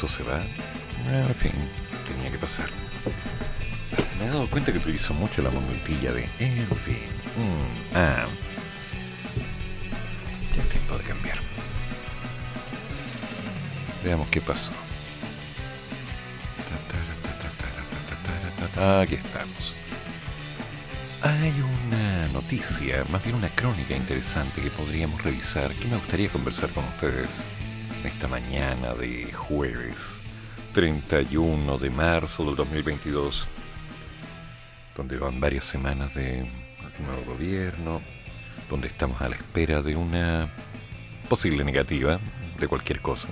Marzo se va. En fin, tenía que pasar. Me he dado cuenta que utilizo mucho la muletilla de en fin. mm, ah. Ya es tiempo de cambiar. Veamos qué pasó. Aquí estamos. Hay una noticia, más bien una crónica interesante que podríamos revisar, que me gustaría conversar con ustedes esta mañana de jueves 31 de marzo del 2022, donde van varias semanas de nuevo gobierno, donde estamos a la espera de una posible negativa de cualquier cosa,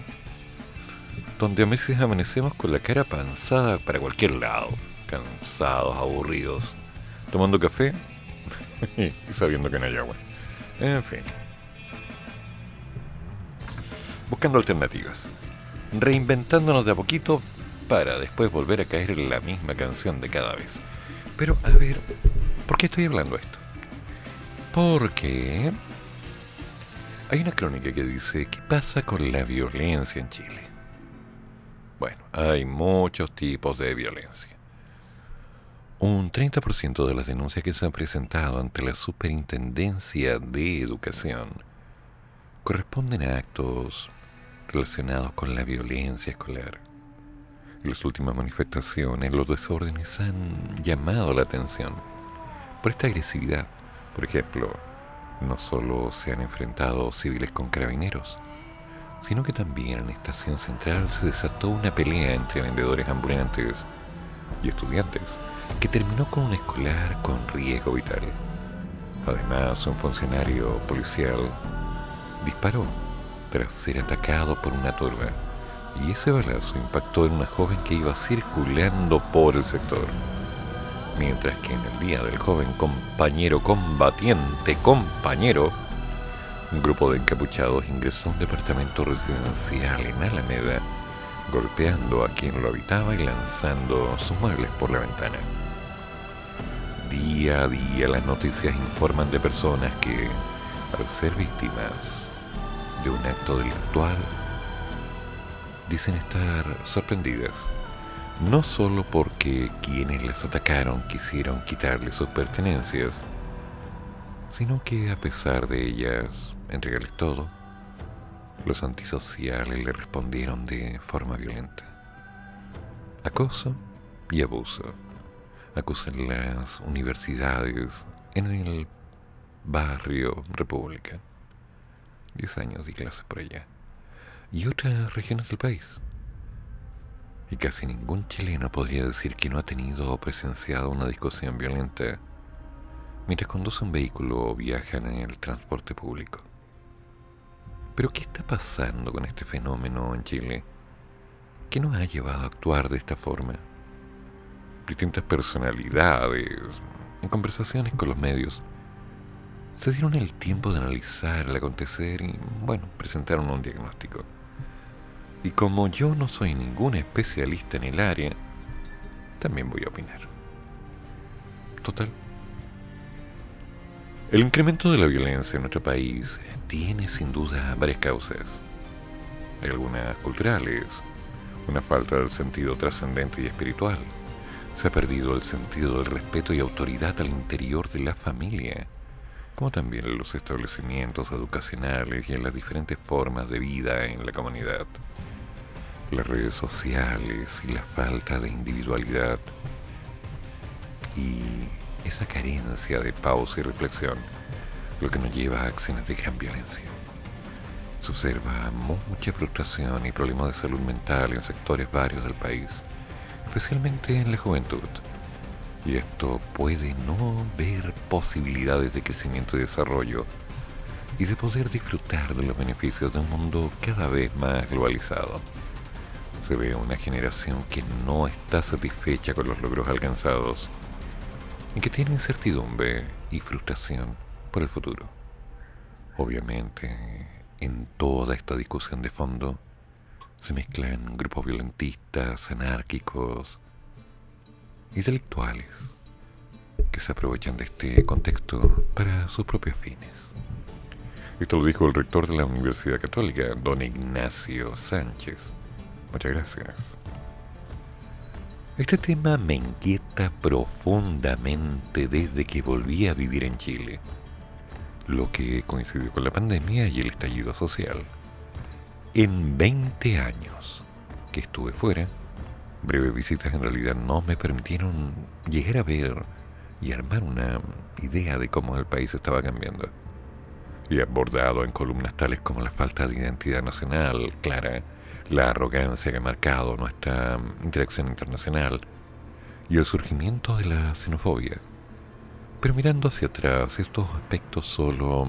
donde a veces amanecemos con la cara panzada para cualquier lado, cansados, aburridos, tomando café y sabiendo que no hay agua. En fin. Buscando alternativas. Reinventándonos de a poquito para después volver a caer en la misma canción de cada vez. Pero a ver, ¿por qué estoy hablando esto? Porque hay una crónica que dice, ¿qué pasa con la violencia en Chile? Bueno, hay muchos tipos de violencia. Un 30% de las denuncias que se han presentado ante la Superintendencia de Educación corresponden a actos relacionados con la violencia escolar. En las últimas manifestaciones, los desórdenes han llamado la atención por esta agresividad. Por ejemplo, no solo se han enfrentado civiles con carabineros, sino que también en Estación Central se desató una pelea entre vendedores ambulantes y estudiantes que terminó con un escolar con riesgo vital. Además, un funcionario policial disparó ser atacado por una turba y ese balazo impactó en una joven que iba circulando por el sector. Mientras que en el día del joven compañero combatiente compañero, un grupo de encapuchados ingresó a un departamento residencial en Alameda, golpeando a quien lo habitaba y lanzando sus muebles por la ventana. Día a día las noticias informan de personas que, al ser víctimas de un acto delictual, dicen estar sorprendidas, no solo porque quienes las atacaron quisieron quitarles sus pertenencias, sino que a pesar de ellas entregarles todo, los antisociales le respondieron de forma violenta. Acoso y abuso. Acusan las universidades en el barrio República. Diez años de clase por allá. Y otras regiones del país. Y casi ningún chileno podría decir que no ha tenido o presenciado una discusión violenta mientras conduce un vehículo o viajan en el transporte público. Pero ¿qué está pasando con este fenómeno en Chile? ¿Qué nos ha llevado a actuar de esta forma? Distintas personalidades, en conversaciones con los medios, se dieron el tiempo de analizar el acontecer y, bueno, presentaron un diagnóstico. Y como yo no soy ningún especialista en el área, también voy a opinar. Total. El incremento de la violencia en nuestro país tiene sin duda varias causas. Hay algunas culturales, una falta del sentido trascendente y espiritual. Se ha perdido el sentido del respeto y autoridad al interior de la familia, como también en los establecimientos educacionales y en las diferentes formas de vida en la comunidad. Las redes sociales y la falta de individualidad y esa carencia de pausa y reflexión, lo que nos lleva a acciones de gran violencia. Se observa mucha frustración y problemas de salud mental en sectores varios del país, especialmente en la juventud. Y esto puede no ver posibilidades de crecimiento y desarrollo y de poder disfrutar de los beneficios de un mundo cada vez más globalizado. Se ve una generación que no está satisfecha con los logros alcanzados y que tiene incertidumbre y frustración por el futuro. Obviamente, en toda esta discusión de fondo se mezclan grupos violentistas, anárquicos, intelectuales que se aprovechan de este contexto para sus propios fines. Esto lo dijo el rector de la Universidad Católica, don Ignacio Sánchez. Muchas gracias. Este tema me inquieta profundamente desde que volví a vivir en Chile, lo que coincidió con la pandemia y el estallido social. En 20 años que estuve fuera, breves visitas en realidad no me permitieron llegar a ver y armar una idea de cómo el país estaba cambiando. Y abordado en columnas tales como la falta de identidad nacional clara, la arrogancia que ha marcado nuestra interacción internacional y el surgimiento de la xenofobia. Pero mirando hacia atrás, estos aspectos solo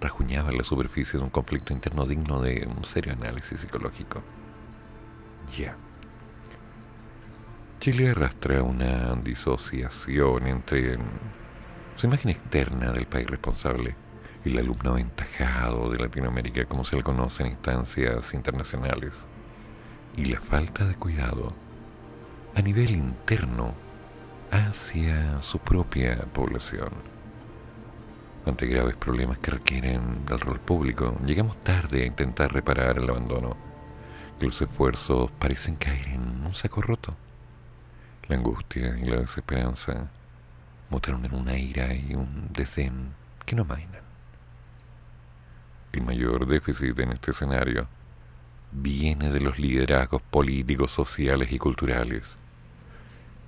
rajuñaban la superficie de un conflicto interno digno de un serio análisis psicológico. Ya. Chile arrastra una disociación entre su imagen externa del país responsable y el alumno aventajado de Latinoamérica como se le conoce en instancias internacionales y la falta de cuidado a nivel interno hacia su propia población. Ante graves problemas que requieren del rol público, llegamos tarde a intentar reparar el abandono. Los esfuerzos parecen caer en un saco roto. La angustia y la desesperanza mutaron en una ira y un desdén que no mainan. El mayor déficit en este escenario viene de los liderazgos políticos, sociales y culturales.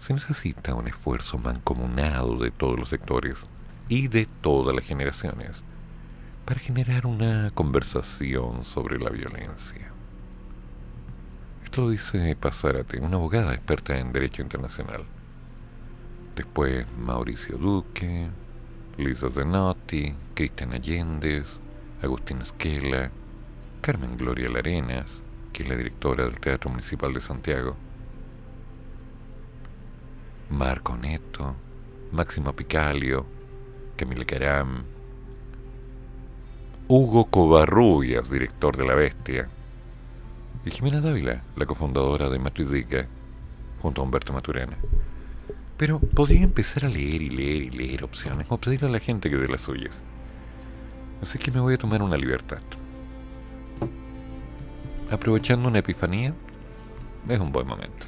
Se necesita un esfuerzo mancomunado de todos los sectores y de todas las generaciones para generar una conversación sobre la violencia. Esto dice Pasárate, una abogada experta en Derecho Internacional. Después Mauricio Duque, Lisa Zenotti, Cristian Allendez, Agustín Esquela, Carmen Gloria Larenas, que es la directora del Teatro Municipal de Santiago, Marco Neto, Máximo Picalio, Camila Caram, Hugo Covarrubias, director de La Bestia, y Jimena Dávila, la cofundadora de Matrizica, junto a Humberto Maturana. Pero podría empezar a leer y leer y leer opciones o pedirle a la gente que dé las suyas. Así que me voy a tomar una libertad. Aprovechando una epifanía, es un buen momento.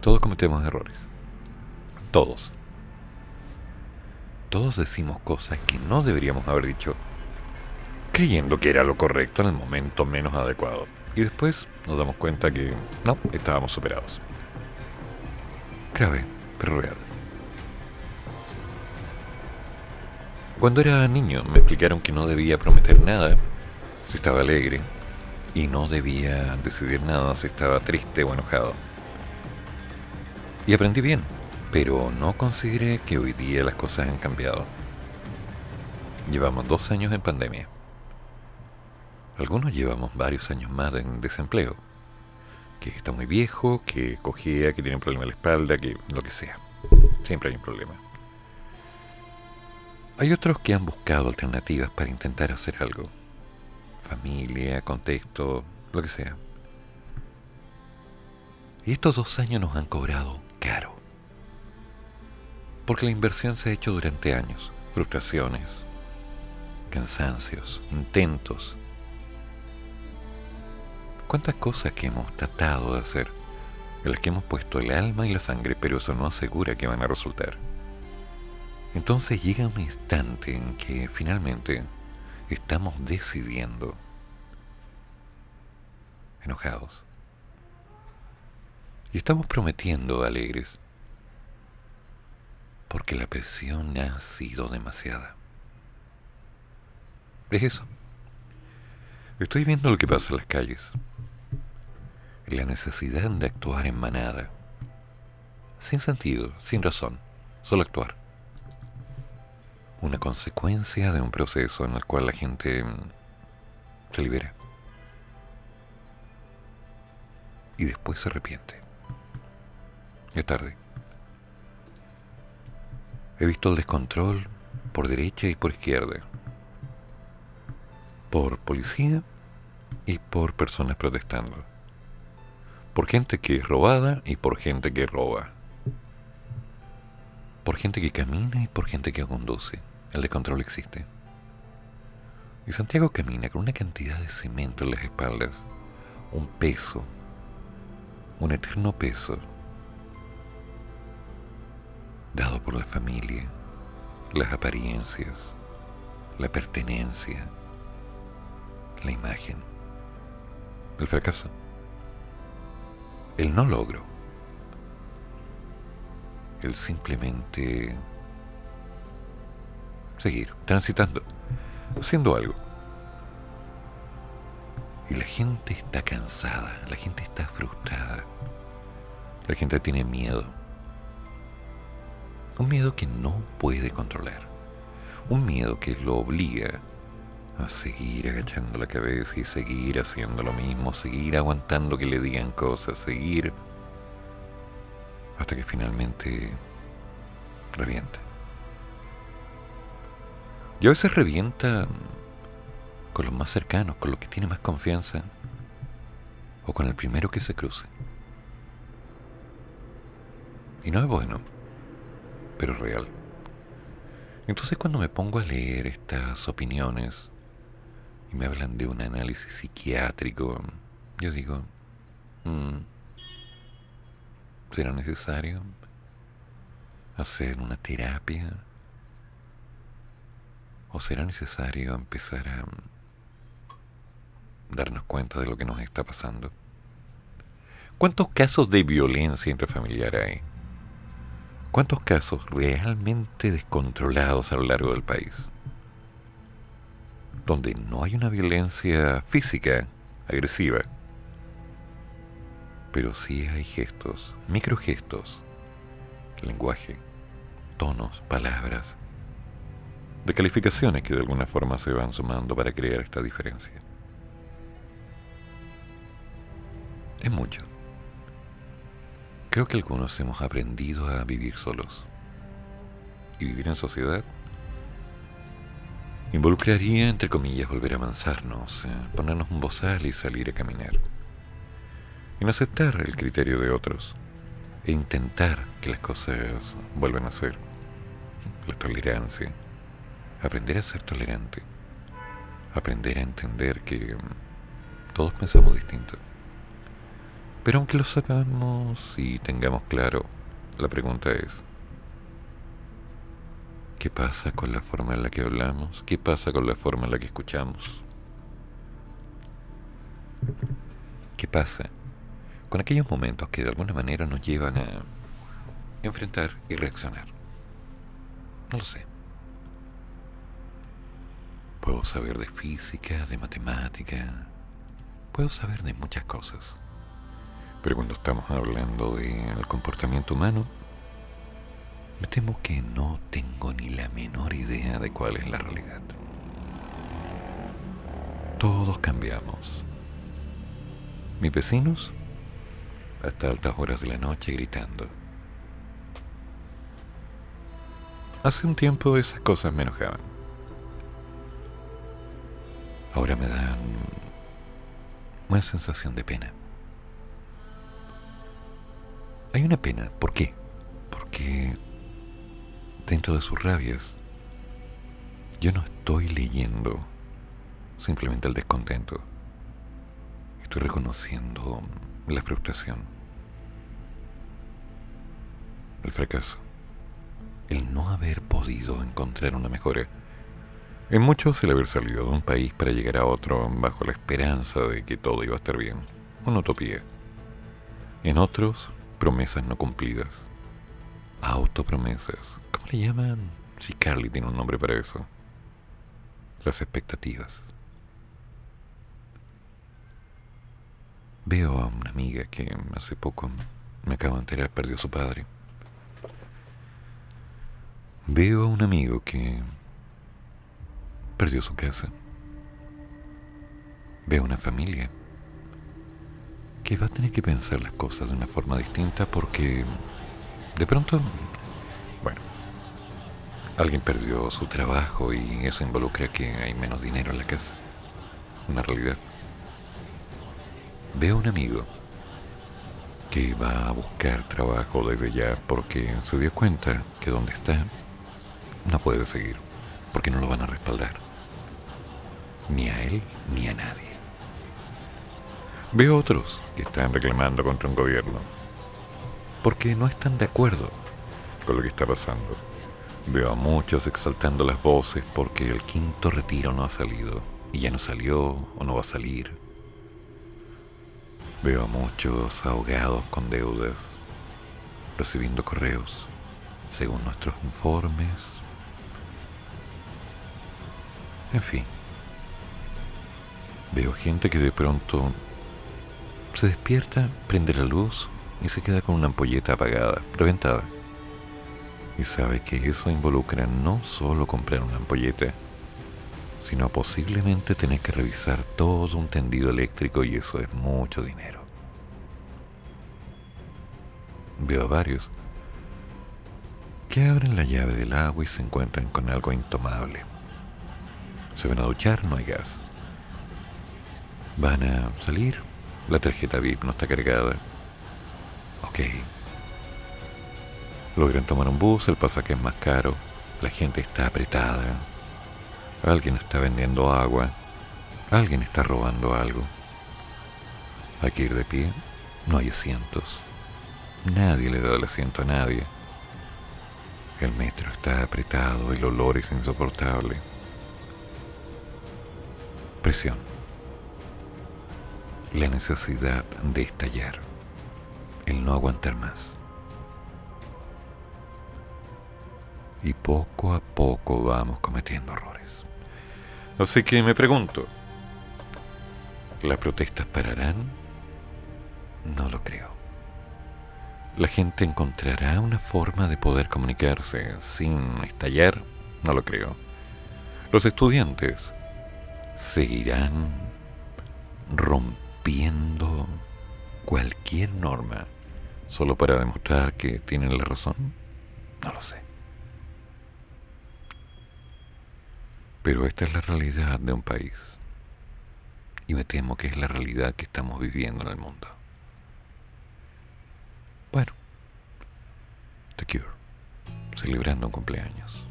Todos cometemos errores. Todos. Todos decimos cosas que no deberíamos haber dicho creyendo que era lo correcto en el momento menos adecuado. Y después nos damos cuenta que no, estábamos superados. Grave, pero real. Cuando era niño me explicaron que no debía prometer nada si estaba alegre y no debía decidir nada si estaba triste o enojado. Y aprendí bien, pero no consideré que hoy día las cosas han cambiado. Llevamos dos años en pandemia. Algunos llevamos varios años más en desempleo. Que está muy viejo, que cogía, que tiene un problema en la espalda, que lo que sea. Siempre hay un problema. Hay otros que han buscado alternativas para intentar hacer algo. Familia, contexto, lo que sea. Y estos dos años nos han cobrado caro. Porque la inversión se ha hecho durante años. Frustraciones, cansancios, intentos, ¿Cuántas cosas que hemos tratado de hacer, en las que hemos puesto el alma y la sangre, pero eso no asegura que van a resultar? Entonces llega un instante en que finalmente estamos decidiendo enojados. Y estamos prometiendo alegres. Porque la presión ha sido demasiada. ¿Ves eso? Estoy viendo lo que pasa en las calles la necesidad de actuar en manada, sin sentido, sin razón, solo actuar. Una consecuencia de un proceso en el cual la gente mm, se libera. Y después se arrepiente. Es tarde. He visto el descontrol por derecha y por izquierda. Por policía y por personas protestando. Por gente que es robada y por gente que roba. Por gente que camina y por gente que conduce. El descontrol existe. Y Santiago camina con una cantidad de cemento en las espaldas, un peso, un eterno peso, dado por la familia, las apariencias, la pertenencia, la imagen, el fracaso, el no logro, el simplemente seguir transitando, haciendo algo. Y la gente está cansada, la gente está frustrada, la gente tiene miedo un miedo que no puede controlar. Un miedo que lo obliga a seguir agachando la cabeza y seguir haciendo lo mismo, seguir aguantando que le digan cosas, seguir hasta que finalmente revienta. Y a veces revienta con los más cercanos, con los que tiene más confianza, o con el primero que se cruce. Y no es bueno pero real. Entonces cuando me pongo a leer estas opiniones y me hablan de un análisis psiquiátrico, yo digo, mm, ¿será necesario hacer una terapia? ¿O será necesario empezar a darnos cuenta de lo que nos está pasando? ¿Cuántos casos de violencia intrafamiliar hay? ¿Cuántos casos realmente descontrolados a lo largo del país? Donde no hay una violencia física agresiva, pero sí hay gestos, microgestos, lenguaje, tonos, palabras, de calificaciones que de alguna forma se van sumando para crear esta diferencia. Es mucho. Creo que algunos hemos aprendido a vivir solos. Y vivir en sociedad involucraría, entre comillas, volver a avanzarnos, eh, ponernos un bozal y salir a caminar. No aceptar el criterio de otros. E intentar que las cosas vuelvan a ser. La tolerancia. Aprender a ser tolerante. Aprender a entender que mm, todos pensamos distinto. Pero aunque lo sepamos y tengamos claro, la pregunta es, ¿qué pasa con la forma en la que hablamos? ¿Qué pasa con la forma en la que escuchamos? ¿Qué pasa con aquellos momentos que de alguna manera nos llevan a enfrentar y reaccionar? No lo sé. Puedo saber de física, de matemática, puedo saber de muchas cosas. Pero cuando estamos hablando del comportamiento humano, me temo que no tengo ni la menor idea de cuál es la realidad. Todos cambiamos. Mis vecinos, hasta altas horas de la noche gritando. Hace un tiempo esas cosas me enojaban. Ahora me dan una sensación de pena. Hay una pena. ¿Por qué? Porque dentro de sus rabias yo no estoy leyendo simplemente el descontento. Estoy reconociendo la frustración, el fracaso, el no haber podido encontrar una mejora. En muchos el haber salido de un país para llegar a otro bajo la esperanza de que todo iba a estar bien, una utopía. En otros promesas no cumplidas. Autopromesas. ¿Cómo le llaman? Si Carly tiene un nombre para eso. Las expectativas. veo a una amiga que hace poco me acabo de enterar perdió a su padre. Veo a un amigo que perdió su casa. Veo una familia que va a tener que pensar las cosas de una forma distinta porque de pronto, alguien perdió su trabajo y eso involucra que hay menos dinero en la casa. Una realidad. Veo un amigo que va a buscar trabajo desde ya porque se dio cuenta que donde está no puede seguir, porque no lo van a respaldar. Ni a él ni a nadie. Veo otros que están reclamando contra un gobierno porque no están de acuerdo con lo que está pasando. Veo a muchos exaltando las voces porque el quinto retiro no ha salido y ya no salió o no va a salir. Veo a muchos ahogados con deudas, recibiendo correos, según nuestros informes. En fin, veo gente que de pronto se despierta, prende la luz y se queda con una ampolleta apagada, reventada. Y sabe que eso involucra no solo comprar una ampolleta, sino posiblemente tener que revisar todo un tendido eléctrico y eso es mucho dinero. Veo a varios que abren la llave del agua y se encuentran con algo intomable. Se van a duchar, no hay gas. Van a salir, la tarjeta VIP no está cargada. Ok. Logran tomar un bus, el pasaje es más caro, la gente está apretada. Alguien está vendiendo agua, alguien está robando algo. Hay que ir de pie, no hay asientos. Nadie le da el asiento a nadie. El metro está apretado, el olor es insoportable. Presión la necesidad de estallar, el no aguantar más. Y poco a poco vamos cometiendo errores. Así que me pregunto, ¿las protestas pararán? No lo creo. ¿La gente encontrará una forma de poder comunicarse sin estallar? No lo creo. ¿Los estudiantes seguirán rompiendo? cualquier norma solo para demostrar que tienen la razón? No lo sé. Pero esta es la realidad de un país. Y me temo que es la realidad que estamos viviendo en el mundo. Bueno, The Cure, celebrando un cumpleaños.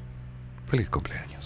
Feliz cumpleaños.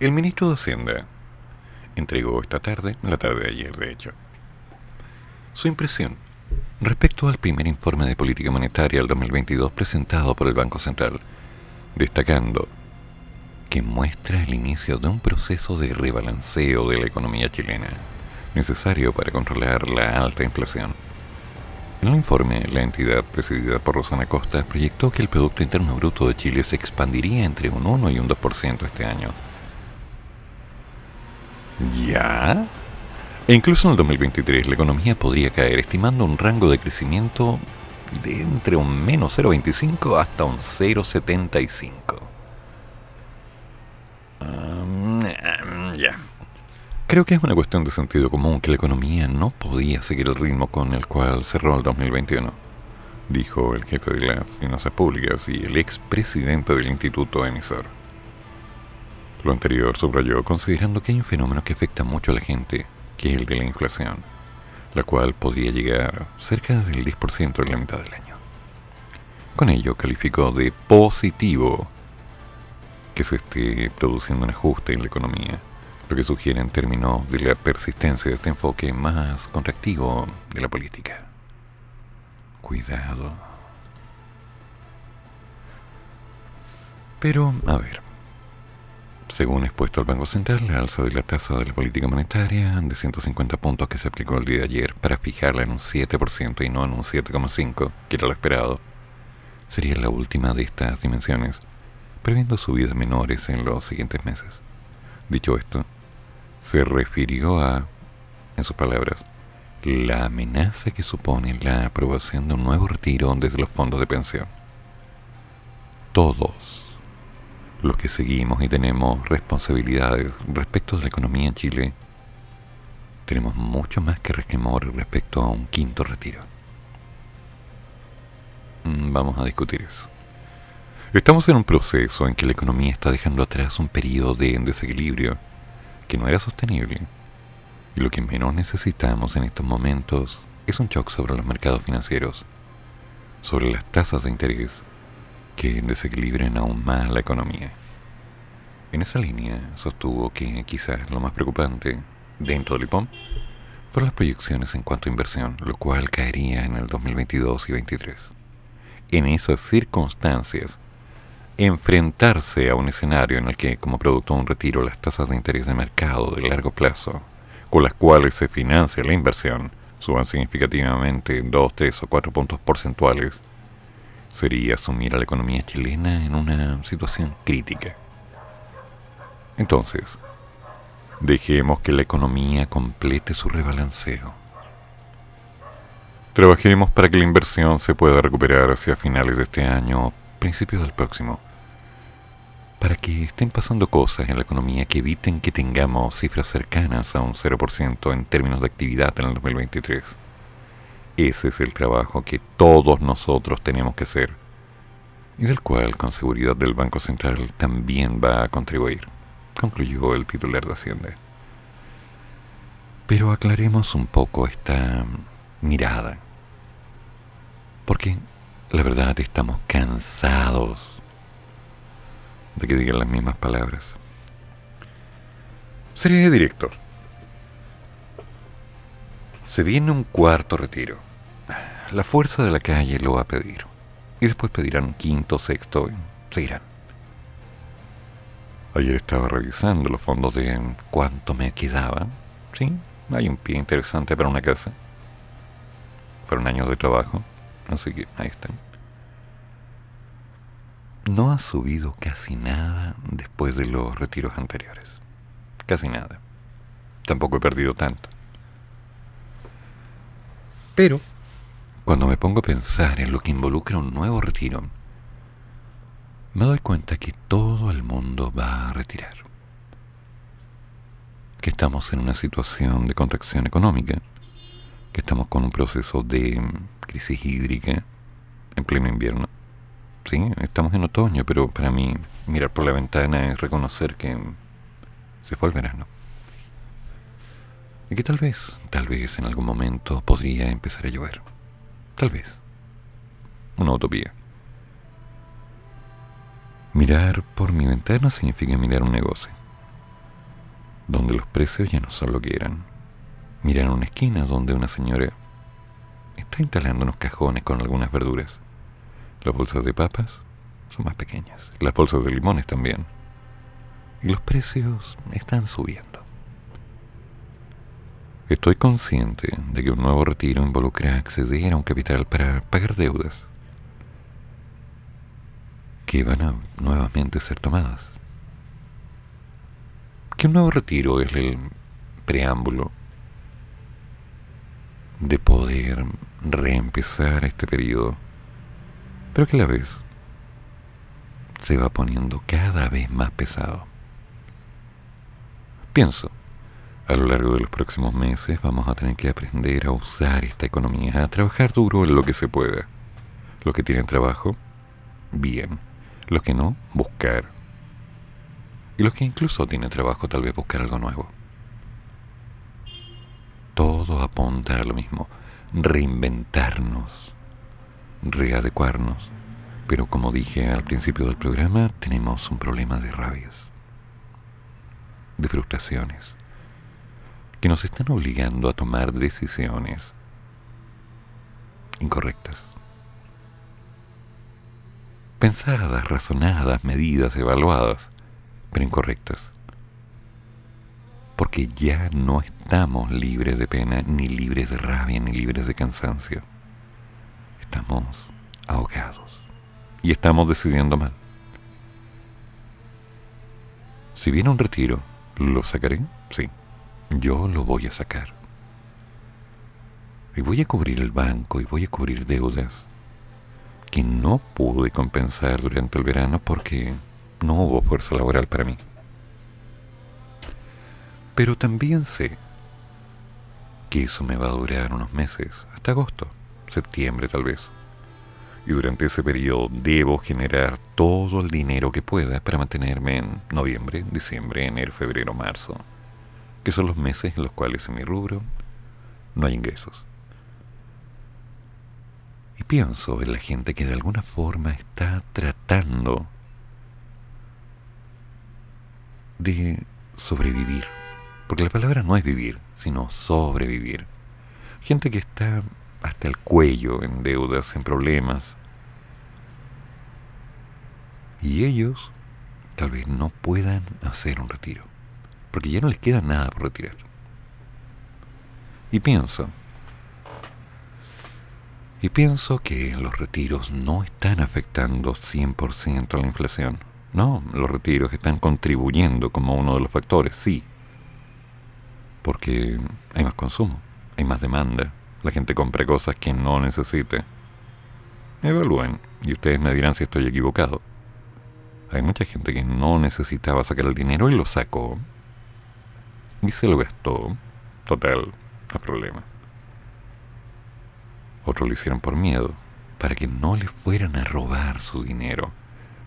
El ministro de Hacienda entregó esta tarde, la tarde de ayer de hecho, su impresión respecto al primer informe de política monetaria del 2022 presentado por el Banco Central, destacando que muestra el inicio de un proceso de rebalanceo de la economía chilena, necesario para controlar la alta inflación. En el informe, la entidad presidida por Rosana Costa proyectó que el Producto Interno Bruto de Chile se expandiría entre un 1 y un 2% este año. ¿Ya? E incluso en el 2023 la economía podría caer, estimando un rango de crecimiento de entre un menos 0,25 hasta un 0,75. ya. Creo que es una cuestión de sentido común que la economía no podía seguir el ritmo con el cual cerró el 2021, dijo el jefe de las finanzas públicas y el expresidente del instituto emisor. Lo anterior subrayó considerando que hay un fenómeno que afecta mucho a la gente, que es el de la inflación, la cual podría llegar cerca del 10% en la mitad del año. Con ello calificó de positivo que se esté produciendo un ajuste en la economía, lo que sugiere en términos de la persistencia de este enfoque más contractivo de la política. Cuidado. Pero, a ver, según expuesto al Banco Central, la alza de la tasa de la política monetaria de 150 puntos que se aplicó el día de ayer para fijarla en un 7% y no en un 7,5%, que era lo esperado, sería la última de estas dimensiones, previendo subidas menores en los siguientes meses. Dicho esto, se refirió a, en sus palabras, la amenaza que supone la aprobación de un nuevo retiro desde los fondos de pensión. Todos los que seguimos y tenemos responsabilidades respecto de la economía en Chile, tenemos mucho más que resquemor respecto a un quinto retiro. Mm, vamos a discutir eso. Estamos en un proceso en que la economía está dejando atrás un periodo de desequilibrio no era sostenible. Y lo que menos necesitamos en estos momentos es un shock sobre los mercados financieros, sobre las tasas de interés que desequilibren aún más la economía. En esa línea sostuvo que quizás lo más preocupante dentro del IPOM fueron las proyecciones en cuanto a inversión, lo cual caería en el 2022 y 2023. En esas circunstancias, enfrentarse a un escenario en el que, como producto de un retiro, las tasas de interés de mercado de largo plazo, con las cuales se financia la inversión, suban significativamente 2, 3 o 4 puntos porcentuales, sería asumir a la economía chilena en una situación crítica. Entonces, dejemos que la economía complete su rebalanceo. Trabajemos para que la inversión se pueda recuperar hacia finales de este año principios del próximo, para que estén pasando cosas en la economía que eviten que tengamos cifras cercanas a un 0% en términos de actividad en el 2023. Ese es el trabajo que todos nosotros tenemos que hacer y del cual con seguridad del Banco Central también va a contribuir, concluyó el titular de Hacienda. Pero aclaremos un poco esta mirada, porque la verdad estamos cansados de que digan las mismas palabras. Sería director. Se viene un cuarto retiro. La fuerza de la calle lo va a pedir. Y después pedirán un quinto, sexto y seguirán. Ayer estaba revisando los fondos de cuánto me quedaba. Sí, hay un pie interesante para una casa. Fueron años de trabajo. Así que ahí están. No ha subido casi nada después de los retiros anteriores. Casi nada. Tampoco he perdido tanto. Pero, cuando me pongo a pensar en lo que involucra un nuevo retiro, me doy cuenta que todo el mundo va a retirar. Que estamos en una situación de contracción económica, que estamos con un proceso de crisis hídrica en pleno invierno. Sí, estamos en otoño, pero para mí mirar por la ventana es reconocer que se fue el verano. Y que tal vez, tal vez en algún momento podría empezar a llover. Tal vez. Una utopía. Mirar por mi ventana significa mirar un negocio, donde los precios ya no son lo que eran. Mirar una esquina donde una señora está instalando unos cajones con algunas verduras. Las bolsas de papas son más pequeñas, las bolsas de limones también. Y los precios están subiendo. Estoy consciente de que un nuevo retiro involucra acceder a un capital para pagar deudas que van a nuevamente ser tomadas. Que un nuevo retiro es el preámbulo de poder reempezar este periodo, pero que a la vez se va poniendo cada vez más pesado. Pienso, a lo largo de los próximos meses vamos a tener que aprender a usar esta economía, a trabajar duro en lo que se pueda. Los que tienen trabajo, bien. Los que no, buscar. Y los que incluso tienen trabajo, tal vez buscar algo nuevo. Todo apunta a lo mismo, reinventarnos, readecuarnos. Pero como dije al principio del programa, tenemos un problema de rabias, de frustraciones, que nos están obligando a tomar decisiones incorrectas. Pensadas, razonadas, medidas, evaluadas, pero incorrectas porque ya no estamos libres de pena, ni libres de rabia, ni libres de cansancio. Estamos ahogados y estamos decidiendo mal. Si viene un retiro, ¿lo sacaré? Sí, yo lo voy a sacar. Y voy a cubrir el banco y voy a cubrir deudas que no pude compensar durante el verano porque no hubo fuerza laboral para mí. Pero también sé que eso me va a durar unos meses, hasta agosto, septiembre tal vez. Y durante ese periodo debo generar todo el dinero que pueda para mantenerme en noviembre, diciembre, enero, febrero, marzo, que son los meses en los cuales en mi rubro no hay ingresos. Y pienso en la gente que de alguna forma está tratando de sobrevivir porque la palabra no es vivir, sino sobrevivir. Gente que está hasta el cuello en deudas, en problemas. Y ellos tal vez no puedan hacer un retiro, porque ya no les queda nada por retirar. Y pienso, y pienso que los retiros no están afectando 100% a la inflación. No, los retiros están contribuyendo como uno de los factores, sí, porque hay más consumo, hay más demanda, la gente compra cosas que no necesite. Evalúen y ustedes me dirán si estoy equivocado. Hay mucha gente que no necesitaba sacar el dinero y lo sacó y se lo gastó. Total, no problema. Otros lo hicieron por miedo, para que no le fueran a robar su dinero,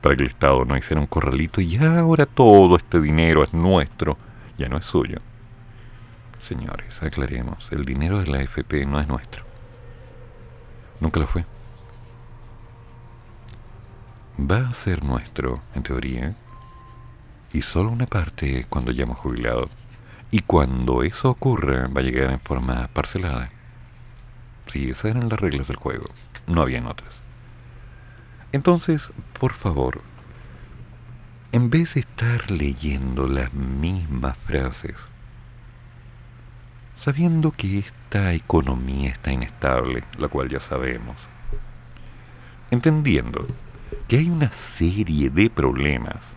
para que el Estado no hiciera un corralito y ahora todo este dinero es nuestro, ya no es suyo. Señores, aclaremos, el dinero de la AFP no es nuestro. Nunca lo fue. Va a ser nuestro, en teoría, y solo una parte cuando ya hemos jubilado. Y cuando eso ocurra, va a llegar en forma parcelada. Sí, esas eran las reglas del juego. No habían otras. Entonces, por favor, en vez de estar leyendo las mismas frases, sabiendo que esta economía está inestable, la cual ya sabemos, entendiendo que hay una serie de problemas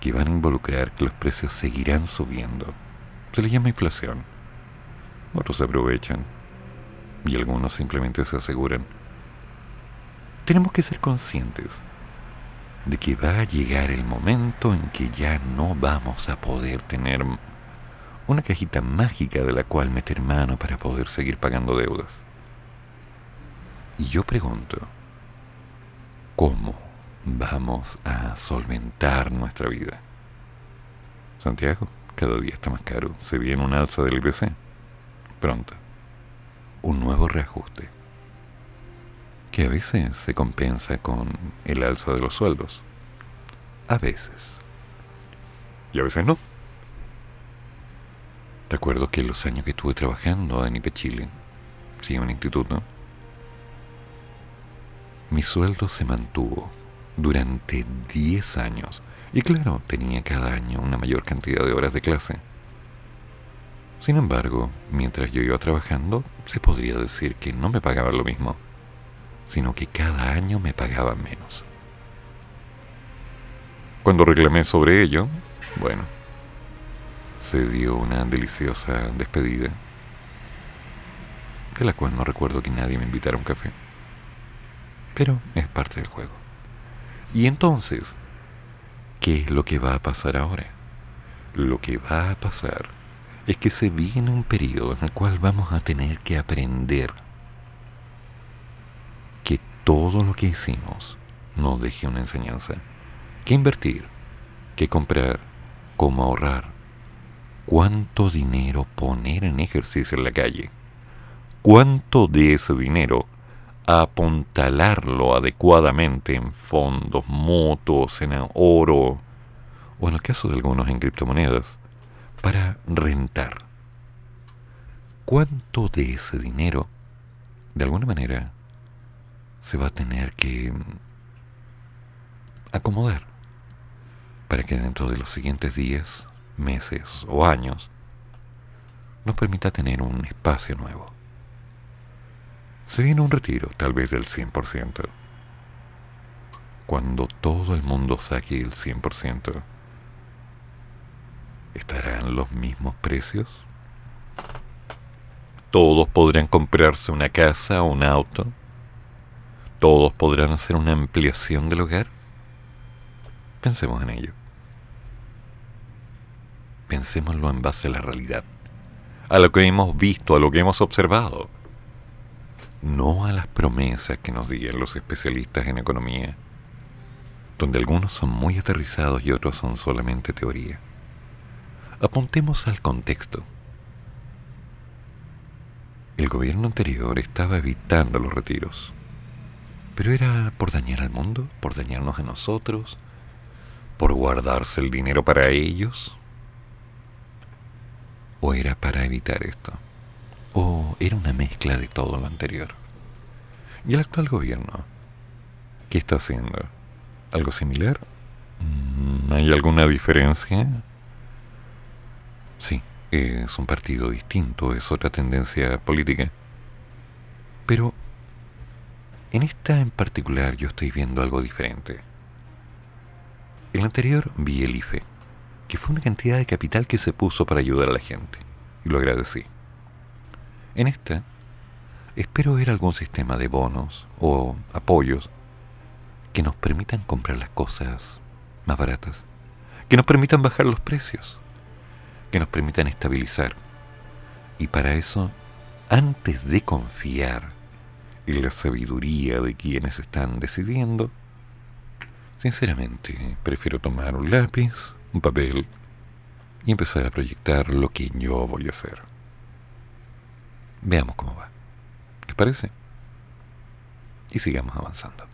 que van a involucrar que los precios seguirán subiendo. Se le llama inflación. Otros se aprovechan y algunos simplemente se aseguran. Tenemos que ser conscientes de que va a llegar el momento en que ya no vamos a poder tener una cajita mágica de la cual meter mano para poder seguir pagando deudas. Y yo pregunto, ¿cómo vamos a solventar nuestra vida? Santiago, cada día está más caro. Se viene un alza del IPC. Pronto. Un nuevo reajuste. Que a veces se compensa con el alza de los sueldos. A veces. Y a veces no. Recuerdo que los años que estuve trabajando en IP Chile, sí, un instituto, mi sueldo se mantuvo durante 10 años. Y claro, tenía cada año una mayor cantidad de horas de clase. Sin embargo, mientras yo iba trabajando, se podría decir que no me pagaban lo mismo, sino que cada año me pagaban menos. Cuando reclamé sobre ello, bueno, se dio una deliciosa despedida, de la cual no recuerdo que nadie me invitara a un café. Pero es parte del juego. Y entonces, ¿qué es lo que va a pasar ahora? Lo que va a pasar es que se viene un periodo en el cual vamos a tener que aprender que todo lo que hicimos nos deje una enseñanza. Que invertir, que comprar, cómo ahorrar, cuánto dinero poner en ejercicio en la calle, cuánto de ese dinero apuntalarlo adecuadamente en fondos mutuos, en oro, o en el caso de algunos en criptomonedas, para rentar. ¿Cuánto de ese dinero, de alguna manera, se va a tener que acomodar para que dentro de los siguientes días, meses o años nos permita tener un espacio nuevo? Se viene un retiro, tal vez del 100%. Cuando todo el mundo saque el 100%, ¿estarán los mismos precios? ¿Todos podrán comprarse una casa o un auto? ¿Todos podrán hacer una ampliación del hogar? Pensemos en ello. Pensémoslo en base a la realidad, a lo que hemos visto, a lo que hemos observado no a las promesas que nos digan los especialistas en economía, donde algunos son muy aterrizados y otros son solamente teoría. Apuntemos al contexto. El gobierno anterior estaba evitando los retiros, pero era por dañar al mundo, por dañarnos a nosotros, por guardarse el dinero para ellos, o era para evitar esto. ¿O era una mezcla de todo lo anterior? ¿Y el actual gobierno? ¿Qué está haciendo? ¿Algo similar? Mm, ¿Hay alguna diferencia? Sí, es un partido distinto, es otra tendencia política. Pero en esta en particular yo estoy viendo algo diferente. El anterior vi el IFE, que fue una cantidad de capital que se puso para ayudar a la gente, y lo agradecí. En esta, espero ver algún sistema de bonos o apoyos que nos permitan comprar las cosas más baratas, que nos permitan bajar los precios, que nos permitan estabilizar. Y para eso, antes de confiar en la sabiduría de quienes están decidiendo, sinceramente prefiero tomar un lápiz, un papel y empezar a proyectar lo que yo voy a hacer. Veamos cómo va. ¿Les parece? Y sigamos avanzando.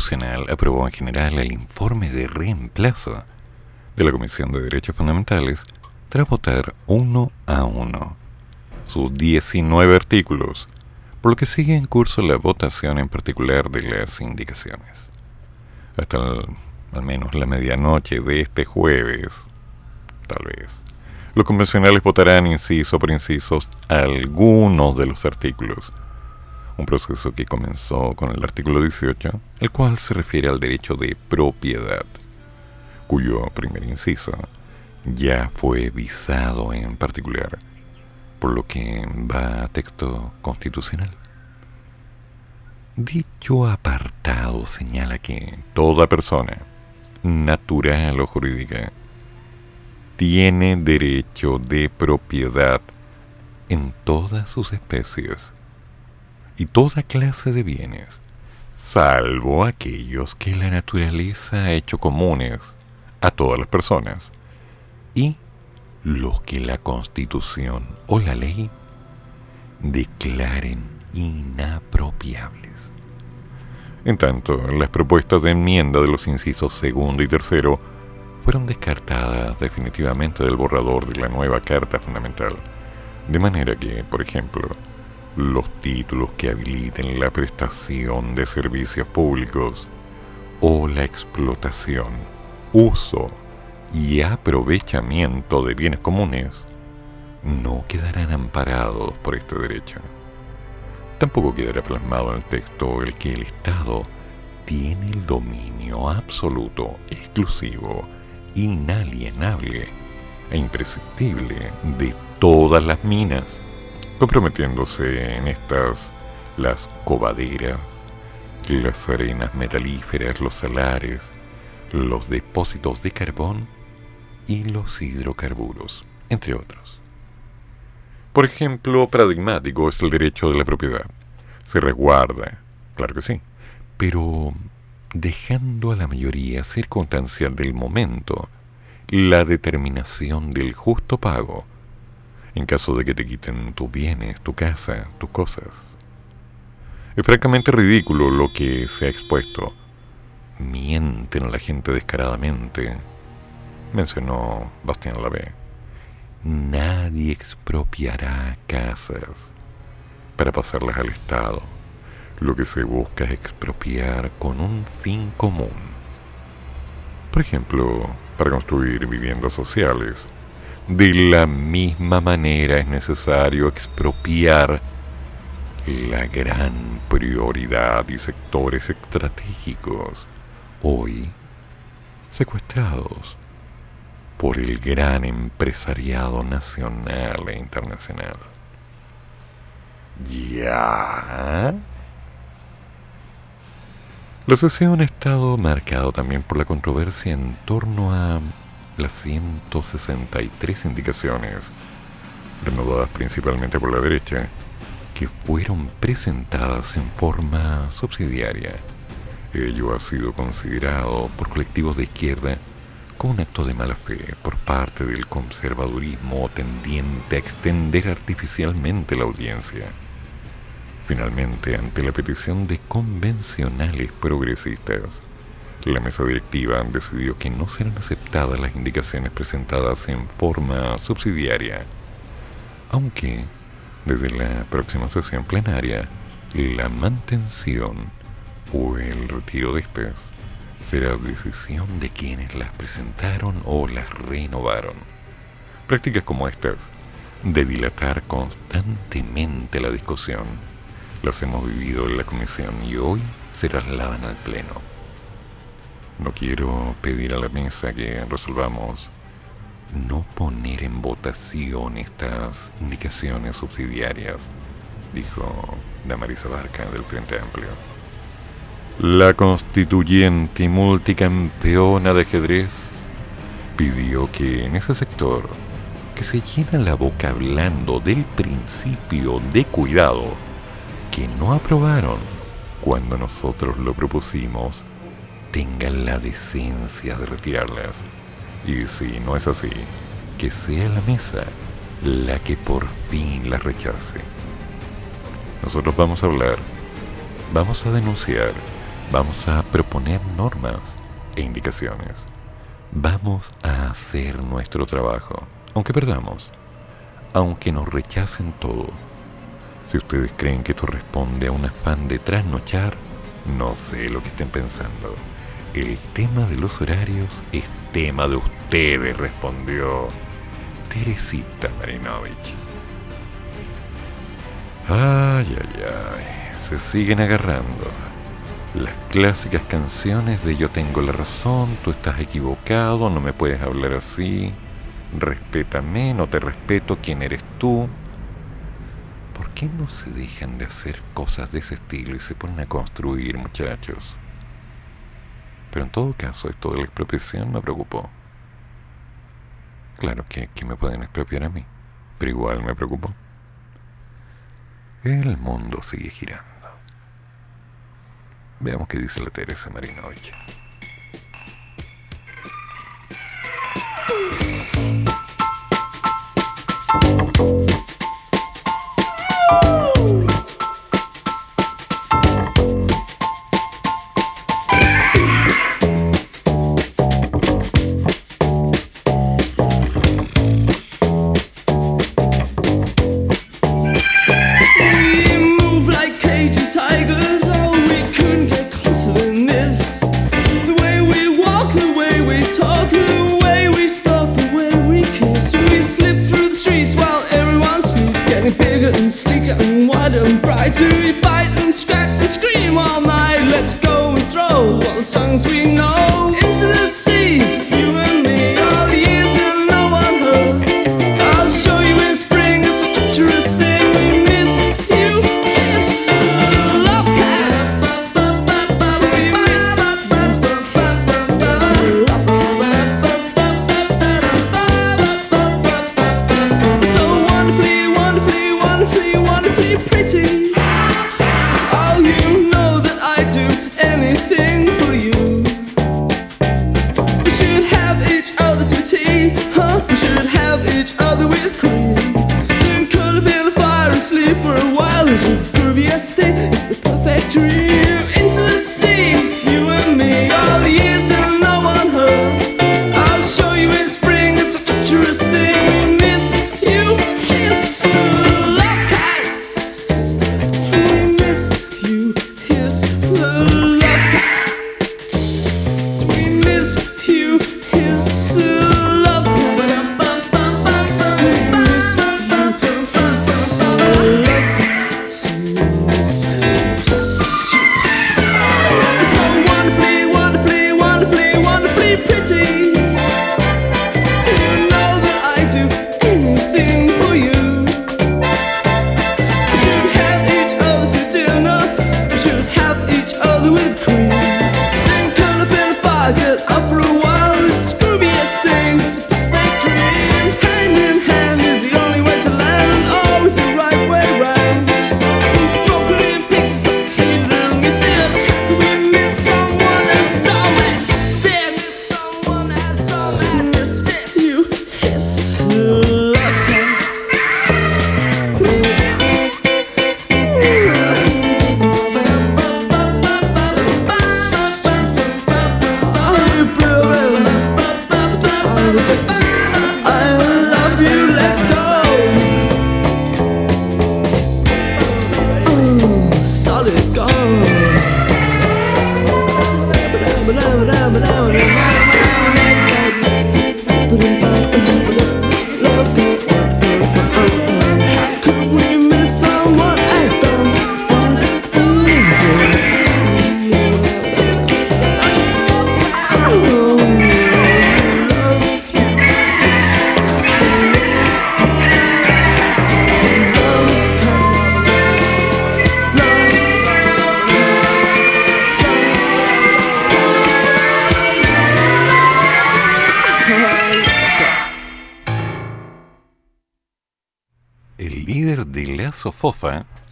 Constitucional aprobó en general el informe de reemplazo de la Comisión de Derechos Fundamentales tras votar uno a uno sus 19 artículos, por lo que sigue en curso la votación en particular de las indicaciones. Hasta al menos la medianoche de este jueves, tal vez, los convencionales votarán inciso por inciso algunos de los artículos un proceso que comenzó con el artículo 18, el cual se refiere al derecho de propiedad, cuyo primer inciso ya fue visado en particular, por lo que va a texto constitucional. Dicho apartado señala que toda persona, natural o jurídica, tiene derecho de propiedad en todas sus especies y toda clase de bienes, salvo aquellos que la naturaleza ha hecho comunes a todas las personas, y los que la Constitución o la ley declaren inapropiables. En tanto, las propuestas de enmienda de los incisos segundo y tercero fueron descartadas definitivamente del borrador de la nueva Carta Fundamental, de manera que, por ejemplo, los títulos que habiliten la prestación de servicios públicos o la explotación, uso y aprovechamiento de bienes comunes no quedarán amparados por este derecho. Tampoco quedará plasmado en el texto el que el Estado tiene el dominio absoluto, exclusivo, inalienable e imprescindible de todas las minas comprometiéndose en estas las cobaderas, las arenas metalíferas, los salares, los depósitos de carbón y los hidrocarburos, entre otros. Por ejemplo, paradigmático es el derecho de la propiedad. Se resguarda, claro que sí, pero dejando a la mayoría circunstancial del momento la determinación del justo pago en caso de que te quiten tus bienes, tu casa, tus cosas. Es francamente ridículo lo que se ha expuesto. Mienten la gente descaradamente, mencionó Bastián Lavé. Nadie expropiará casas para pasarlas al Estado. Lo que se busca es expropiar con un fin común. Por ejemplo, para construir viviendas sociales de la misma manera es necesario expropiar la gran prioridad y sectores estratégicos hoy secuestrados por el gran empresariado nacional e internacional. ¿Ya? La sesión ha estado marcado también por la controversia en torno a las 163 indicaciones, renovadas principalmente por la derecha, que fueron presentadas en forma subsidiaria. Ello ha sido considerado por colectivos de izquierda como un acto de mala fe por parte del conservadurismo tendiente a extender artificialmente la audiencia. Finalmente, ante la petición de convencionales progresistas, la mesa directiva decidió que no serán aceptadas las indicaciones presentadas en forma subsidiaria, aunque desde la próxima sesión plenaria la mantención o el retiro de estas será decisión de quienes las presentaron o las renovaron. Prácticas como estas, de dilatar constantemente la discusión, las hemos vivido en la comisión y hoy se trasladan al Pleno. No quiero pedir a la mesa que resolvamos no poner en votación estas indicaciones subsidiarias, dijo Damaris Abarca del Frente Amplio. La constituyente y multicampeona de ajedrez pidió que en ese sector, que se llena la boca hablando del principio de cuidado, que no aprobaron cuando nosotros lo propusimos, tengan la decencia de retirarlas. Y si no es así, que sea la mesa la que por fin las rechace. Nosotros vamos a hablar Vamos a denunciar, vamos a proponer normas e indicaciones. Vamos a hacer nuestro trabajo, aunque perdamos, aunque nos rechacen todo. Si ustedes creen que esto responde a un afán de trasnochar, no sé lo que estén pensando. El tema de los horarios es tema de ustedes, respondió Teresita Marinovich. Ay, ay, ay, se siguen agarrando. Las clásicas canciones de yo tengo la razón, tú estás equivocado, no me puedes hablar así, respétame, no te respeto, ¿quién eres tú? ¿Por qué no se dejan de hacer cosas de ese estilo y se ponen a construir, muchachos? Pero en todo caso, esto de la expropiación me preocupó. Claro que, que me pueden expropiar a mí, pero igual me preocupó. El mundo sigue girando. Veamos qué dice la Teresa Marinovich.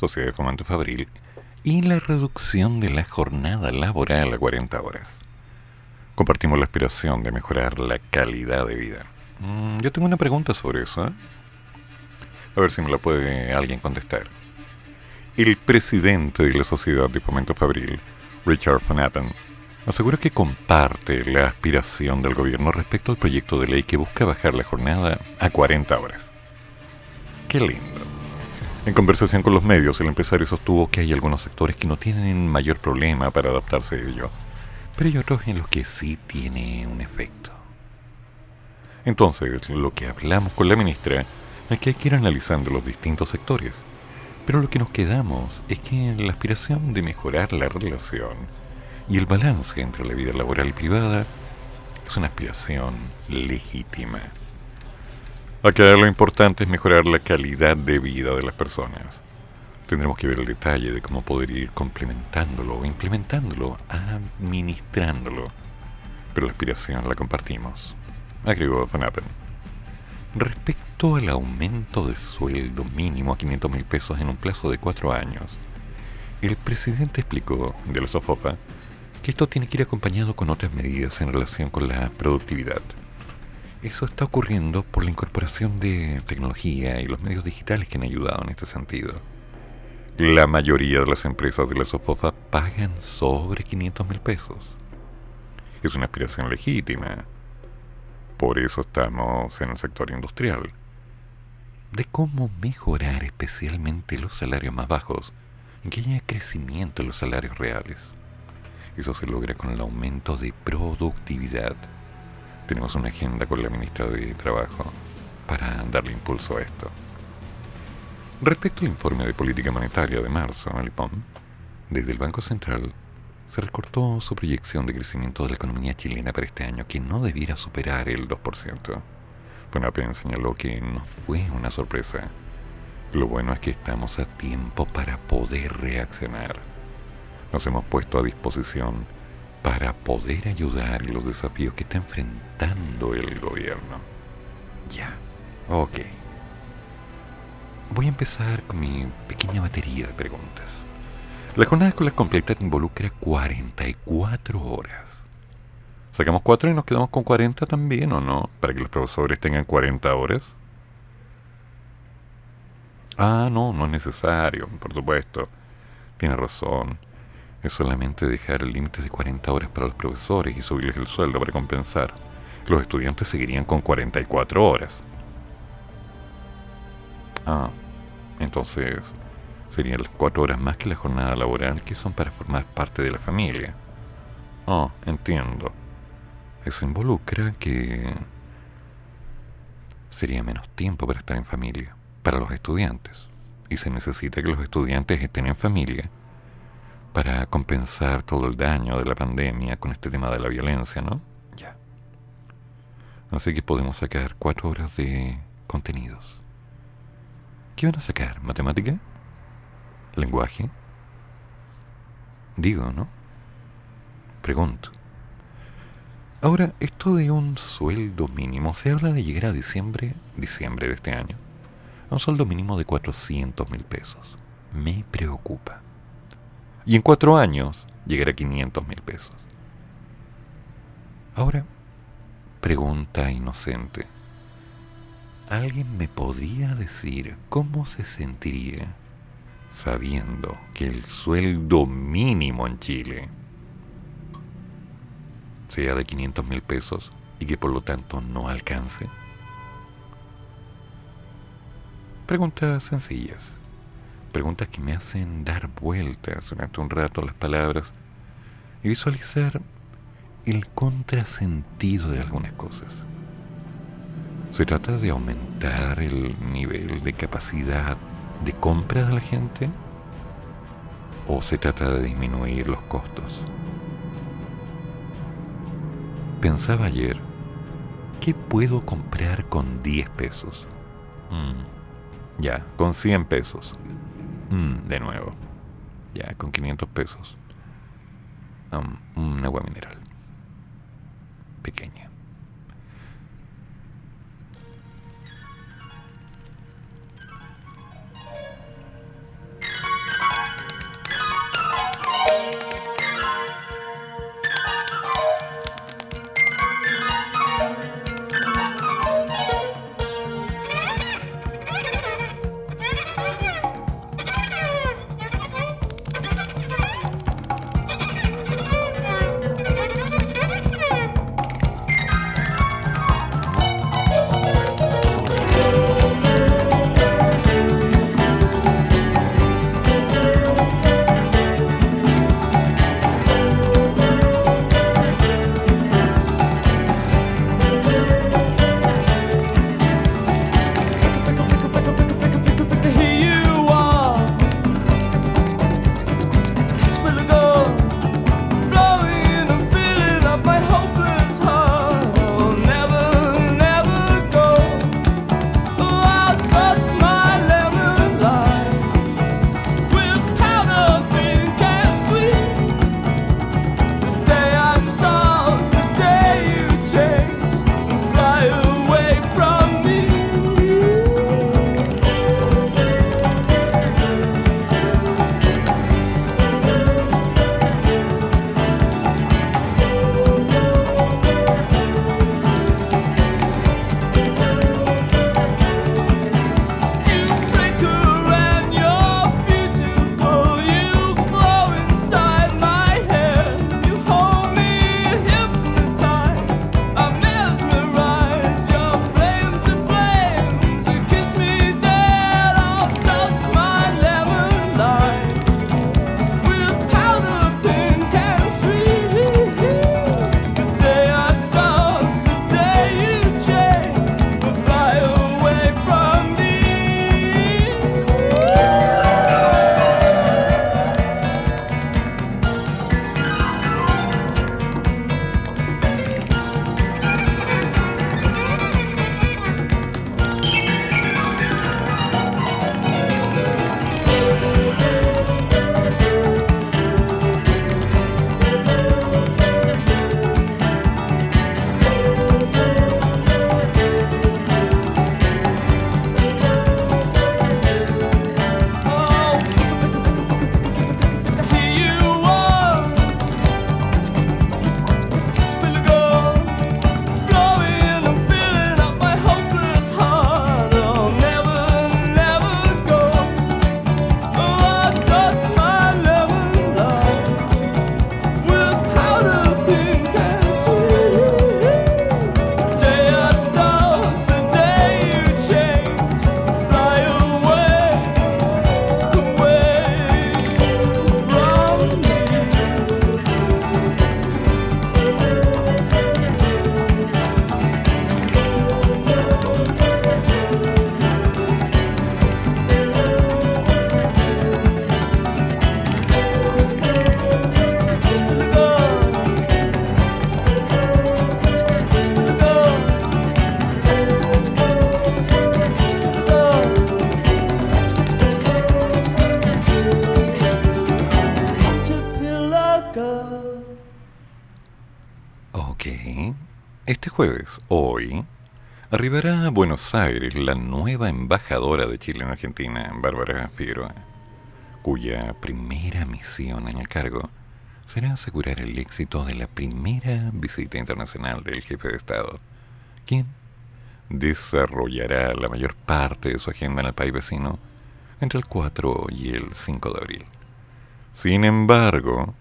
Sociedad de Fomento Fabril, y la reducción de la jornada laboral a 40 horas. Compartimos la aspiración de mejorar la calidad de vida. Mm, yo tengo una pregunta sobre eso. ¿eh? A ver si me la puede alguien contestar. El presidente de la Sociedad de Fomento Fabril, Richard Van Appen, asegura que comparte la aspiración del gobierno respecto al proyecto de ley que busca bajar la jornada a 40 horas. Qué lindo. En conversación con los medios, el empresario sostuvo que hay algunos sectores que no tienen mayor problema para adaptarse a ello, pero hay otros en los que sí tiene un efecto. Entonces, lo que hablamos con la ministra es que hay que ir analizando los distintos sectores, pero lo que nos quedamos es que la aspiración de mejorar la relación y el balance entre la vida laboral y privada es una aspiración legítima. Acá lo importante es mejorar la calidad de vida de las personas. Tendremos que ver el detalle de cómo poder ir complementándolo, implementándolo, administrándolo. Pero la aspiración la compartimos, agregó Van. Respecto al aumento de sueldo mínimo a 500 mil pesos en un plazo de cuatro años, el presidente explicó de la SOFOFA que esto tiene que ir acompañado con otras medidas en relación con la productividad. Eso está ocurriendo por la incorporación de tecnología y los medios digitales que han ayudado en este sentido. La mayoría de las empresas de la SOFOFA pagan sobre 500 mil pesos. Es una aspiración legítima. Por eso estamos en el sector industrial. De cómo mejorar especialmente los salarios más bajos, en que haya crecimiento en los salarios reales. Eso se logra con el aumento de productividad. Tenemos una agenda con la ministra de Trabajo para darle impulso a esto. Respecto al informe de política monetaria de marzo, el desde el Banco Central se recortó su proyección de crecimiento de la economía chilena para este año, que no debiera superar el 2%. FONAPEN señaló que no fue una sorpresa. Lo bueno es que estamos a tiempo para poder reaccionar nos hemos puesto a disposición para poder ayudar los desafíos que está enfrentando el gobierno. Ya, ok. Voy a empezar con mi pequeña batería de preguntas. La jornada escolar completa involucra 44 horas. ¿Sacamos 4 y nos quedamos con 40 también o no? Para que los profesores tengan 40 horas. Ah, no, no es necesario, por supuesto. Tiene razón es solamente dejar el límite de 40 horas para los profesores y subirles el sueldo para compensar. Los estudiantes seguirían con 44 horas. Ah, entonces serían las 4 horas más que la jornada laboral que son para formar parte de la familia. Oh, entiendo. Eso involucra que sería menos tiempo para estar en familia, para los estudiantes. Y se necesita que los estudiantes estén en familia para compensar todo el daño de la pandemia con este tema de la violencia, ¿no? Ya. Así que podemos sacar cuatro horas de contenidos. ¿Qué van a sacar? ¿Matemática? ¿Lenguaje? Digo, ¿no? Pregunto. Ahora, esto de un sueldo mínimo, se habla de llegar a diciembre, diciembre de este año, a un sueldo mínimo de 400 mil pesos. Me preocupa y en cuatro años llegará a 500 mil pesos. Ahora, pregunta inocente. ¿Alguien me podría decir cómo se sentiría sabiendo que el sueldo mínimo en Chile sea de 500 mil pesos y que por lo tanto no alcance? Preguntas sencillas preguntas que me hacen dar vueltas durante un rato las palabras y visualizar el contrasentido de algunas cosas. ¿Se trata de aumentar el nivel de capacidad de compra de la gente? ¿O se trata de disminuir los costos? Pensaba ayer, ¿qué puedo comprar con 10 pesos? Mm, ya, con 100 pesos. Mm, de nuevo. Ya, con 500 pesos. un agua mineral. Pequeña. Arribará a Buenos Aires la nueva embajadora de Chile en Argentina, Bárbara Figueroa, cuya primera misión en el cargo será asegurar el éxito de la primera visita internacional del jefe de Estado, quien desarrollará la mayor parte de su agenda en el país vecino entre el 4 y el 5 de abril. Sin embargo,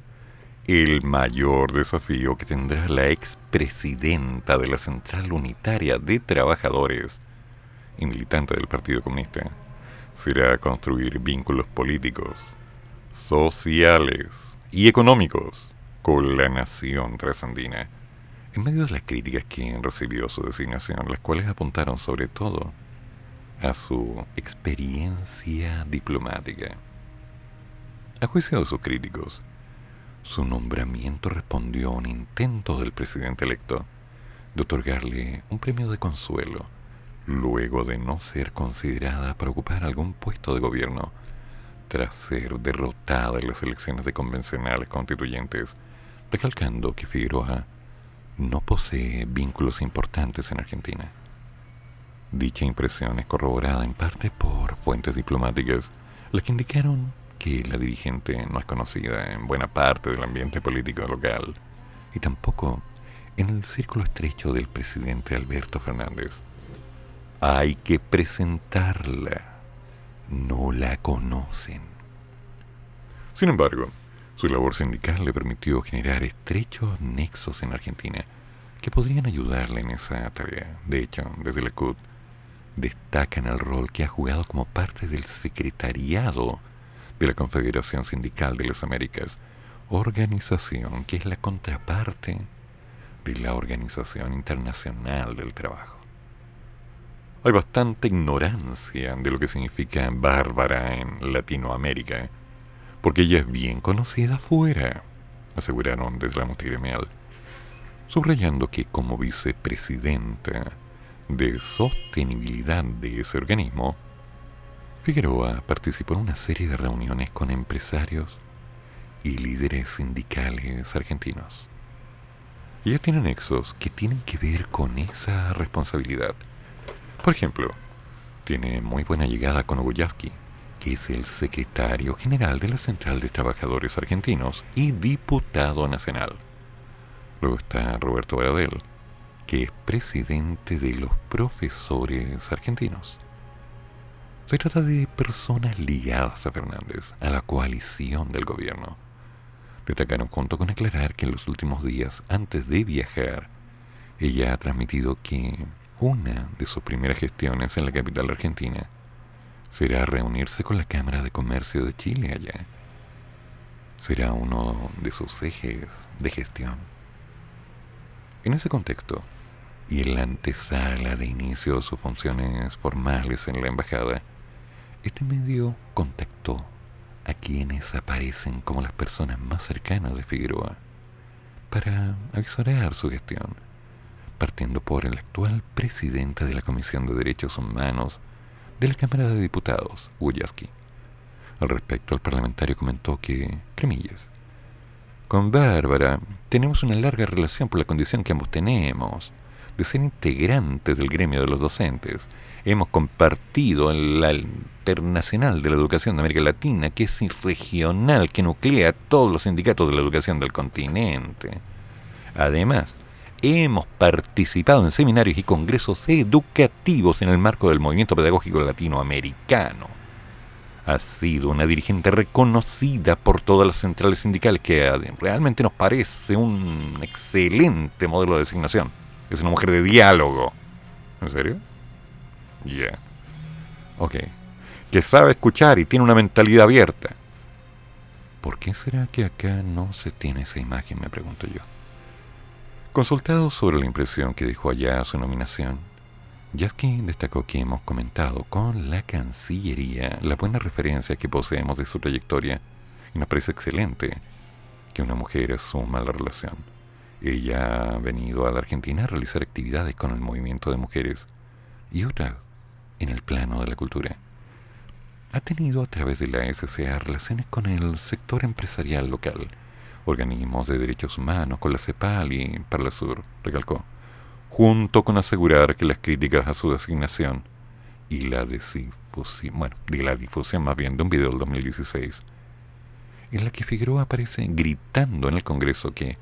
el mayor desafío que tendrá la expresidenta de la Central Unitaria de Trabajadores y militante del Partido Comunista será construir vínculos políticos, sociales y económicos con la nación trasandina, en medio de las críticas que recibió su designación, las cuales apuntaron sobre todo a su experiencia diplomática. A juicio de sus críticos, su nombramiento respondió a un intento del presidente electo de otorgarle un premio de consuelo luego de no ser considerada para ocupar algún puesto de gobierno tras ser derrotada en las elecciones de convencionales constituyentes, recalcando que Figueroa no posee vínculos importantes en Argentina. Dicha impresión es corroborada en parte por fuentes diplomáticas, las que indicaron que la dirigente no es conocida en buena parte del ambiente político local y tampoco en el círculo estrecho del presidente Alberto Fernández. Hay que presentarla. No la conocen. Sin embargo, su labor sindical le permitió generar estrechos nexos en Argentina que podrían ayudarle en esa tarea. De hecho, desde la CUT destacan el rol que ha jugado como parte del secretariado de la Confederación Sindical de las Américas, organización que es la contraparte de la Organización Internacional del Trabajo. Hay bastante ignorancia de lo que significa Bárbara en Latinoamérica, porque ella es bien conocida afuera, aseguraron desde la multigremial, subrayando que como vicepresidenta de sostenibilidad de ese organismo, Figueroa participó en una serie de reuniones con empresarios y líderes sindicales argentinos. Ella tiene nexos que tienen que ver con esa responsabilidad. Por ejemplo, tiene muy buena llegada con Ogoyaski, que es el secretario general de la Central de Trabajadores Argentinos y diputado nacional. Luego está Roberto Baradel, que es presidente de los profesores argentinos. Se trata de personas ligadas a Fernández, a la coalición del gobierno. Destacaron junto con aclarar que en los últimos días, antes de viajar, ella ha transmitido que una de sus primeras gestiones en la capital argentina será reunirse con la Cámara de Comercio de Chile allá. Será uno de sus ejes de gestión. En ese contexto, y en la antesala de inicio de sus funciones formales en la embajada, este medio contactó a quienes aparecen como las personas más cercanas de Figueroa para avisorar su gestión, partiendo por el actual presidente de la Comisión de Derechos Humanos de la Cámara de Diputados, Wujaski. Al respecto, el parlamentario comentó que, cremillas, con Bárbara tenemos una larga relación por la condición que ambos tenemos de ser integrantes del gremio de los docentes. Hemos compartido en la Internacional de la Educación de América Latina, que es regional, que nuclea a todos los sindicatos de la educación del continente. Además, hemos participado en seminarios y congresos educativos en el marco del movimiento pedagógico latinoamericano. Ha sido una dirigente reconocida por todas las centrales sindicales que realmente nos parece un excelente modelo de designación. Es una mujer de diálogo. ¿En serio? Ya. Ok. Que sabe escuchar y tiene una mentalidad abierta. ¿Por qué será que acá no se tiene esa imagen? Me pregunto yo. Consultado sobre la impresión que dejó allá su nominación, Jaskin destacó que hemos comentado con la Cancillería la buena referencia que poseemos de su trayectoria y nos parece excelente que una mujer asuma la relación. Ella ha venido a la Argentina a realizar actividades con el movimiento de mujeres y otras en el plano de la cultura. Ha tenido a través de la SCA relaciones con el sector empresarial local, organismos de derechos humanos, con la CEPAL y Sur, recalcó, junto con asegurar que las críticas a su designación y la difusión, bueno, de la difusión más bien de un video del 2016, en la que Figueroa aparece gritando en el Congreso que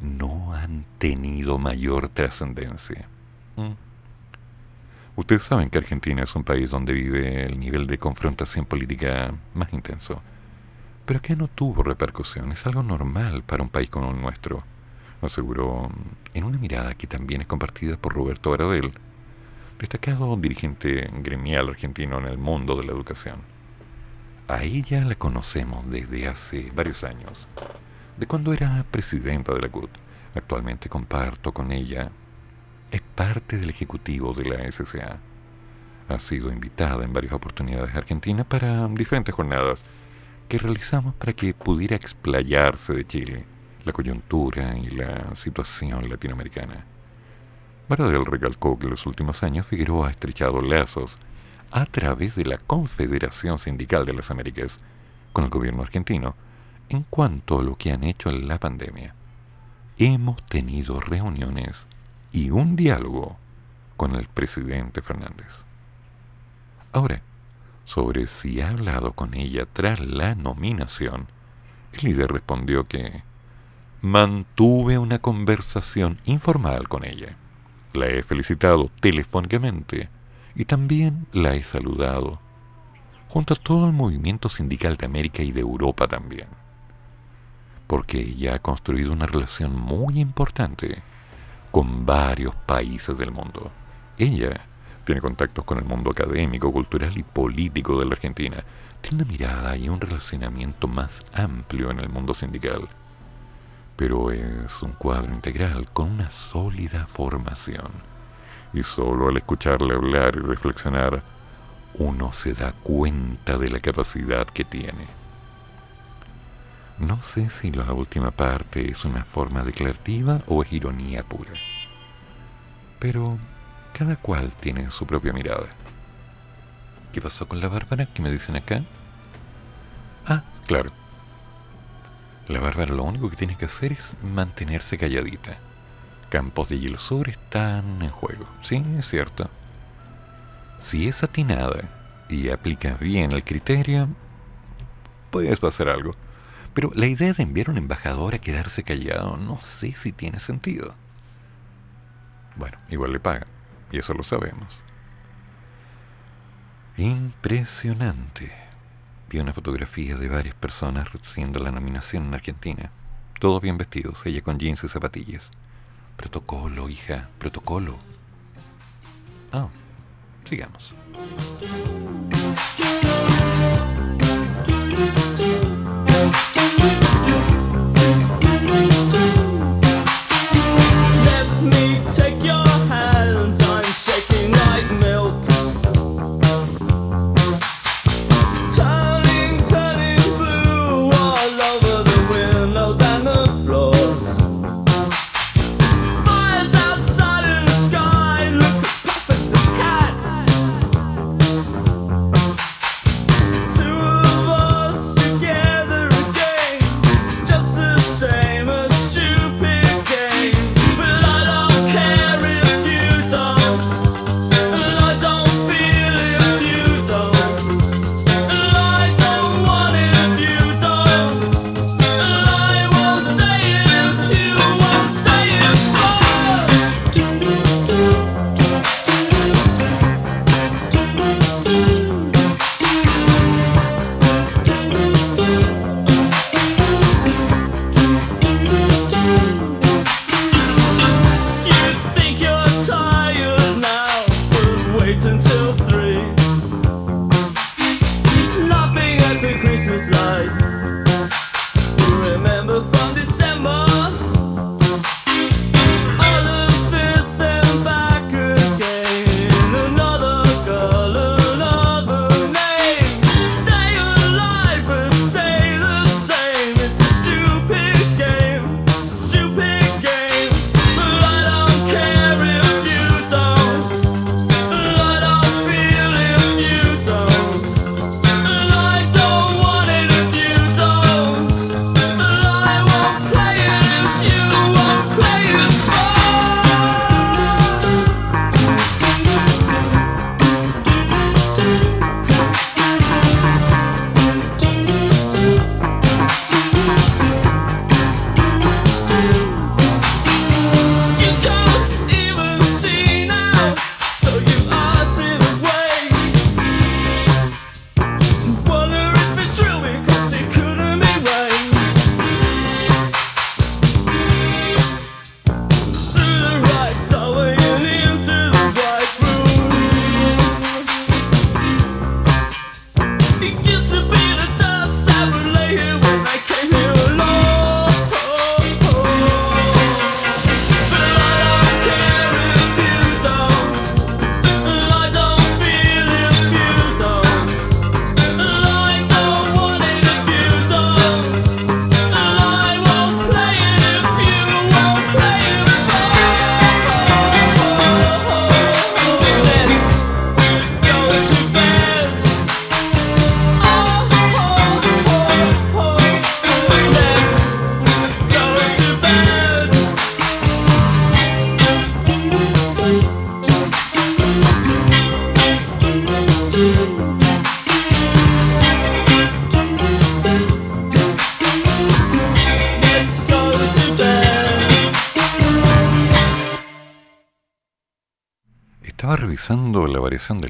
no han tenido mayor trascendencia. Mm. Ustedes saben que Argentina es un país donde vive el nivel de confrontación política más intenso. Pero que no tuvo repercusión, es algo normal para un país como el nuestro, aseguró en una mirada que también es compartida por Roberto Baradel, destacado dirigente gremial argentino en el mundo de la educación. A ella la conocemos desde hace varios años, de cuando era presidenta de la CUT. Actualmente comparto con ella es parte del ejecutivo de la SCA. Ha sido invitada en varias oportunidades a Argentina para diferentes jornadas que realizamos para que pudiera explayarse de Chile, la coyuntura y la situación latinoamericana. Baradel recalcó que en los últimos años Figueroa ha estrechado lazos a través de la Confederación Sindical de las Américas con el gobierno argentino en cuanto a lo que han hecho en la pandemia. Hemos tenido reuniones y un diálogo con el presidente Fernández. Ahora, sobre si ha hablado con ella tras la nominación, el líder respondió que mantuve una conversación informal con ella. La he felicitado telefónicamente y también la he saludado, junto a todo el movimiento sindical de América y de Europa también, porque ella ha construido una relación muy importante con varios países del mundo. Ella tiene contactos con el mundo académico, cultural y político de la Argentina. Tiene una mirada y un relacionamiento más amplio en el mundo sindical. Pero es un cuadro integral con una sólida formación. Y solo al escucharle hablar y reflexionar, uno se da cuenta de la capacidad que tiene. No sé si la última parte es una forma declarativa o es ironía pura. Pero cada cual tiene su propia mirada. ¿Qué pasó con la Bárbara? ¿Qué me dicen acá? Ah, claro. La Bárbara lo único que tiene que hacer es mantenerse calladita. Campos de Hielo Sur están en juego. Sí, es cierto. Si es atinada y aplicas bien el criterio, puedes hacer algo. Pero la idea de enviar a un embajador a quedarse callado no sé si tiene sentido. Bueno, igual le pagan, y eso lo sabemos. Impresionante. Vi una fotografía de varias personas recibiendo la nominación en Argentina. Todos bien vestidos, ella con jeans y zapatillas. Protocolo, hija, protocolo. Ah, sigamos.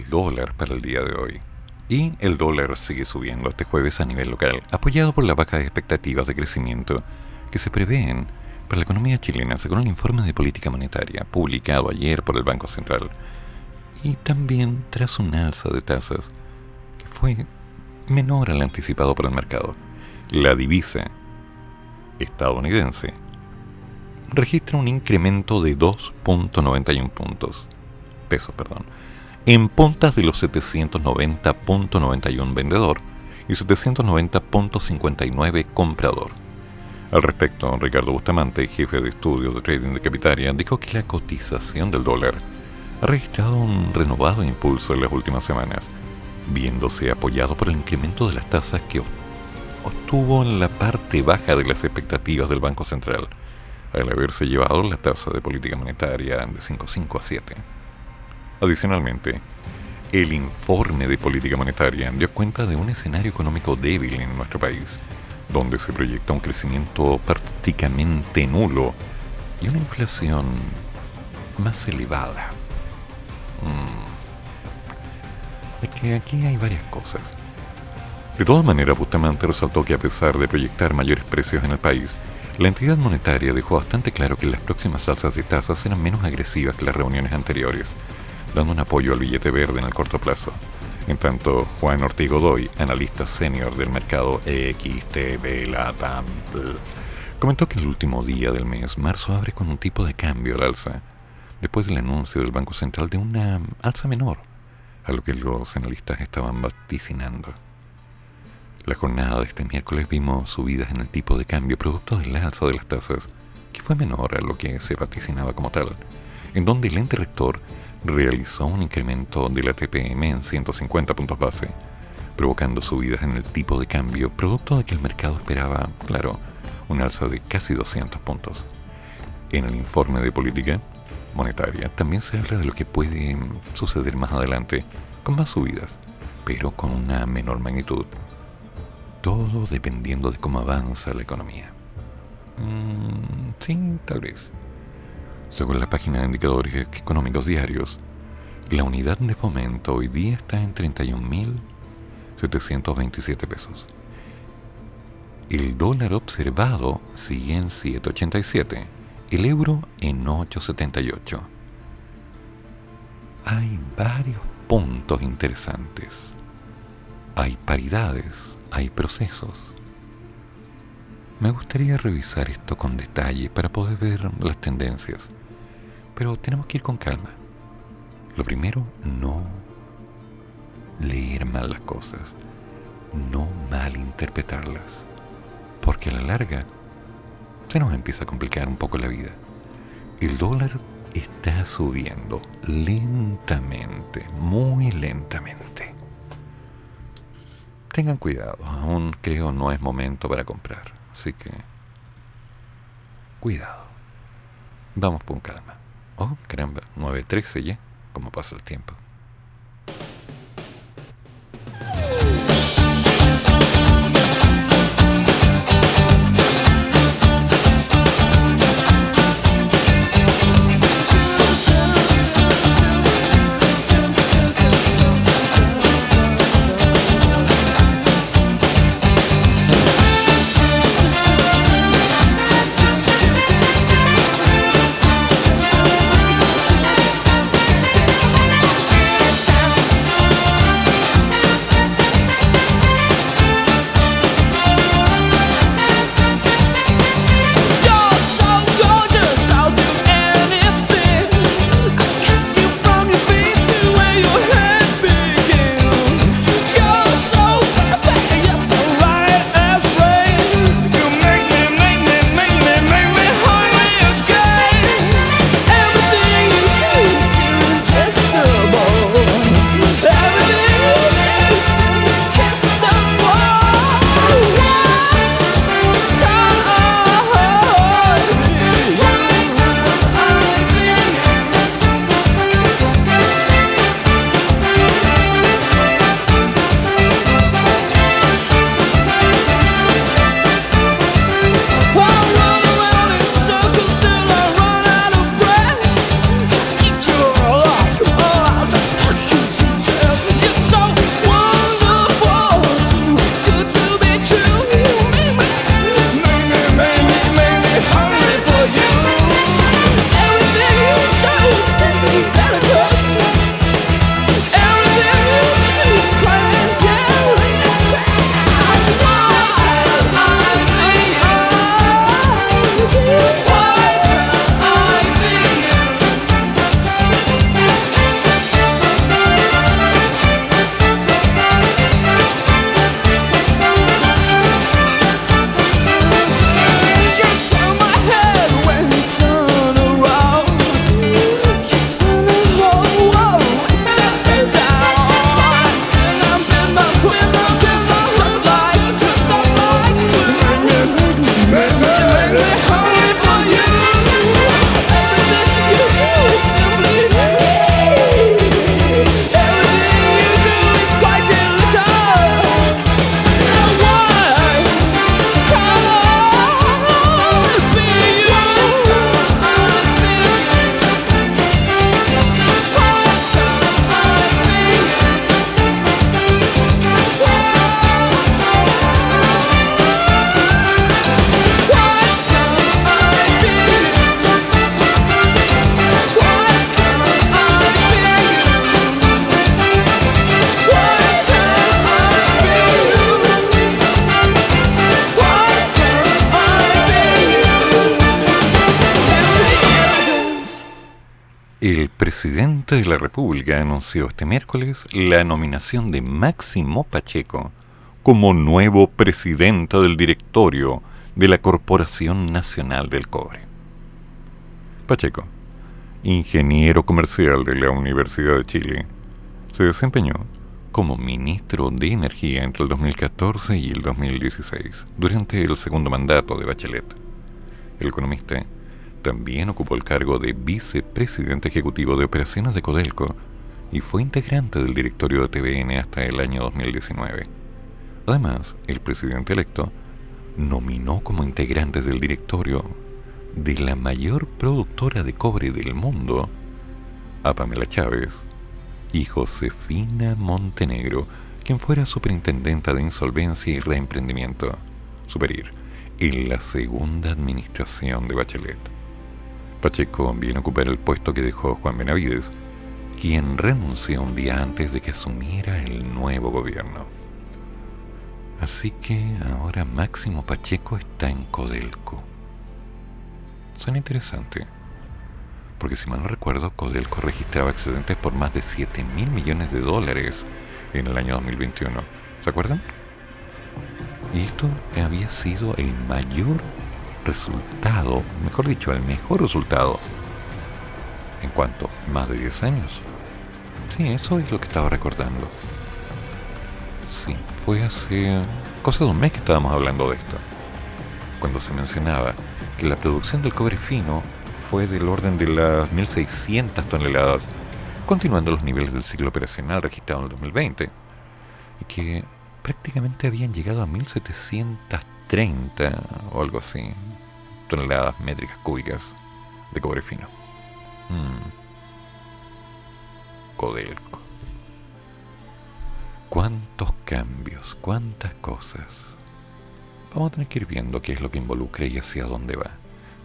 Dólar para el día de hoy. Y el dólar sigue subiendo este jueves a nivel local, apoyado por las bajas expectativas de crecimiento que se prevén para la economía chilena, según el informe de política monetaria publicado ayer por el Banco Central. Y también tras un alza de tasas que fue menor al anticipado por el mercado. La divisa estadounidense registra un incremento de 2.91 puntos, pesos, perdón, en puntas de los 790.91 vendedor y 790.59 comprador. Al respecto, Ricardo Bustamante, jefe de estudios de trading de Capitaria, dijo que la cotización del dólar ha registrado un renovado impulso en las últimas semanas, viéndose apoyado por el incremento de las tasas que obtuvo en la parte baja de las expectativas del Banco Central, al haberse llevado la tasa de política monetaria de 5,5 a 7. Adicionalmente, el informe de política monetaria dio cuenta de un escenario económico débil en nuestro país, donde se proyecta un crecimiento prácticamente nulo y una inflación más elevada. Mm. Es que aquí hay varias cosas. De todas maneras, Bustamante resaltó que a pesar de proyectar mayores precios en el país, la entidad monetaria dejó bastante claro que las próximas alzas de tasas serán menos agresivas que las reuniones anteriores, dando un apoyo al billete verde en el corto plazo. En tanto, Juan Ortiz Godoy, analista senior del mercado XTB Latam, comentó que el último día del mes, marzo, abre con un tipo de cambio al alza, después del anuncio del Banco Central de una alza menor, a lo que los analistas estaban vaticinando. La jornada de este miércoles vimos subidas en el tipo de cambio producto del alza de las tasas, que fue menor a lo que se vaticinaba como tal, en donde el ente rector realizó un incremento de la TPM en 150 puntos base, provocando subidas en el tipo de cambio producto de que el mercado esperaba, claro, un alza de casi 200 puntos. En el informe de política monetaria también se habla de lo que puede suceder más adelante, con más subidas, pero con una menor magnitud todo dependiendo de cómo avanza la economía. Mm, sí, tal vez. Según la página de indicadores económicos diarios, la unidad de fomento hoy día está en 31.727 pesos. El dólar observado sigue en 7.87, el euro en 8.78. Hay varios puntos interesantes. Hay paridades hay procesos. Me gustaría revisar esto con detalle para poder ver las tendencias, pero tenemos que ir con calma. Lo primero, no leer mal las cosas, no malinterpretarlas, porque a la larga se nos empieza a complicar un poco la vida. El dólar está subiendo lentamente, muy lentamente tengan cuidado, aún creo no es momento para comprar. Así que, cuidado. Vamos con calma. Oh, caramba, 9.13 ya, como pasa el tiempo. La República anunció este miércoles la nominación de Máximo Pacheco como nuevo presidente del directorio de la Corporación Nacional del Cobre. Pacheco, ingeniero comercial de la Universidad de Chile, se desempeñó como ministro de Energía entre el 2014 y el 2016, durante el segundo mandato de Bachelet. El economista también ocupó el cargo de vicepresidente ejecutivo de operaciones de Codelco y fue integrante del directorio de TVN hasta el año 2019. Además, el presidente electo nominó como integrantes del directorio de la mayor productora de cobre del mundo a Pamela Chávez y Josefina Montenegro, quien fuera superintendenta de insolvencia y reemprendimiento superior en la segunda administración de Bachelet. Pacheco viene a ocupar el puesto que dejó Juan Benavides, quien renunció un día antes de que asumiera el nuevo gobierno. Así que ahora Máximo Pacheco está en Codelco. Suena interesante, porque si mal no recuerdo, Codelco registraba excedentes por más de 7 mil millones de dólares en el año 2021. ¿Se acuerdan? Y esto había sido el mayor resultado, mejor dicho, el mejor resultado en cuanto más de 10 años. Sí, eso es lo que estaba recordando. Sí, fue hace cosa de un mes que estábamos hablando de esto. Cuando se mencionaba que la producción del cobre fino fue del orden de las 1.600 toneladas, continuando los niveles del ciclo operacional registrado en el 2020, y que prácticamente habían llegado a 1.730 o algo así, toneladas métricas cúbicas de cobre fino. Mm. Codelco. ¿Cuántos cambios? ¿Cuántas cosas? Vamos a tener que ir viendo qué es lo que involucra y hacia dónde va.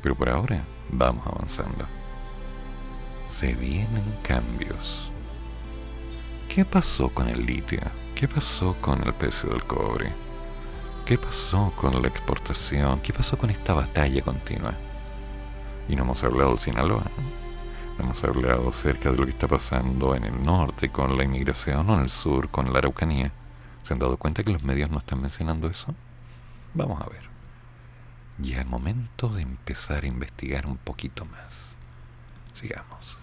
Pero por ahora vamos avanzando. Se vienen cambios. ¿Qué pasó con el litio? ¿Qué pasó con el precio del cobre? ¿Qué pasó con la exportación? ¿Qué pasó con esta batalla continua? Y no hemos hablado del Sinaloa. No hemos hablado acerca de lo que está pasando en el norte con la inmigración o en el sur con la Araucanía. ¿Se han dado cuenta que los medios no están mencionando eso? Vamos a ver. Ya es momento de empezar a investigar un poquito más. Sigamos.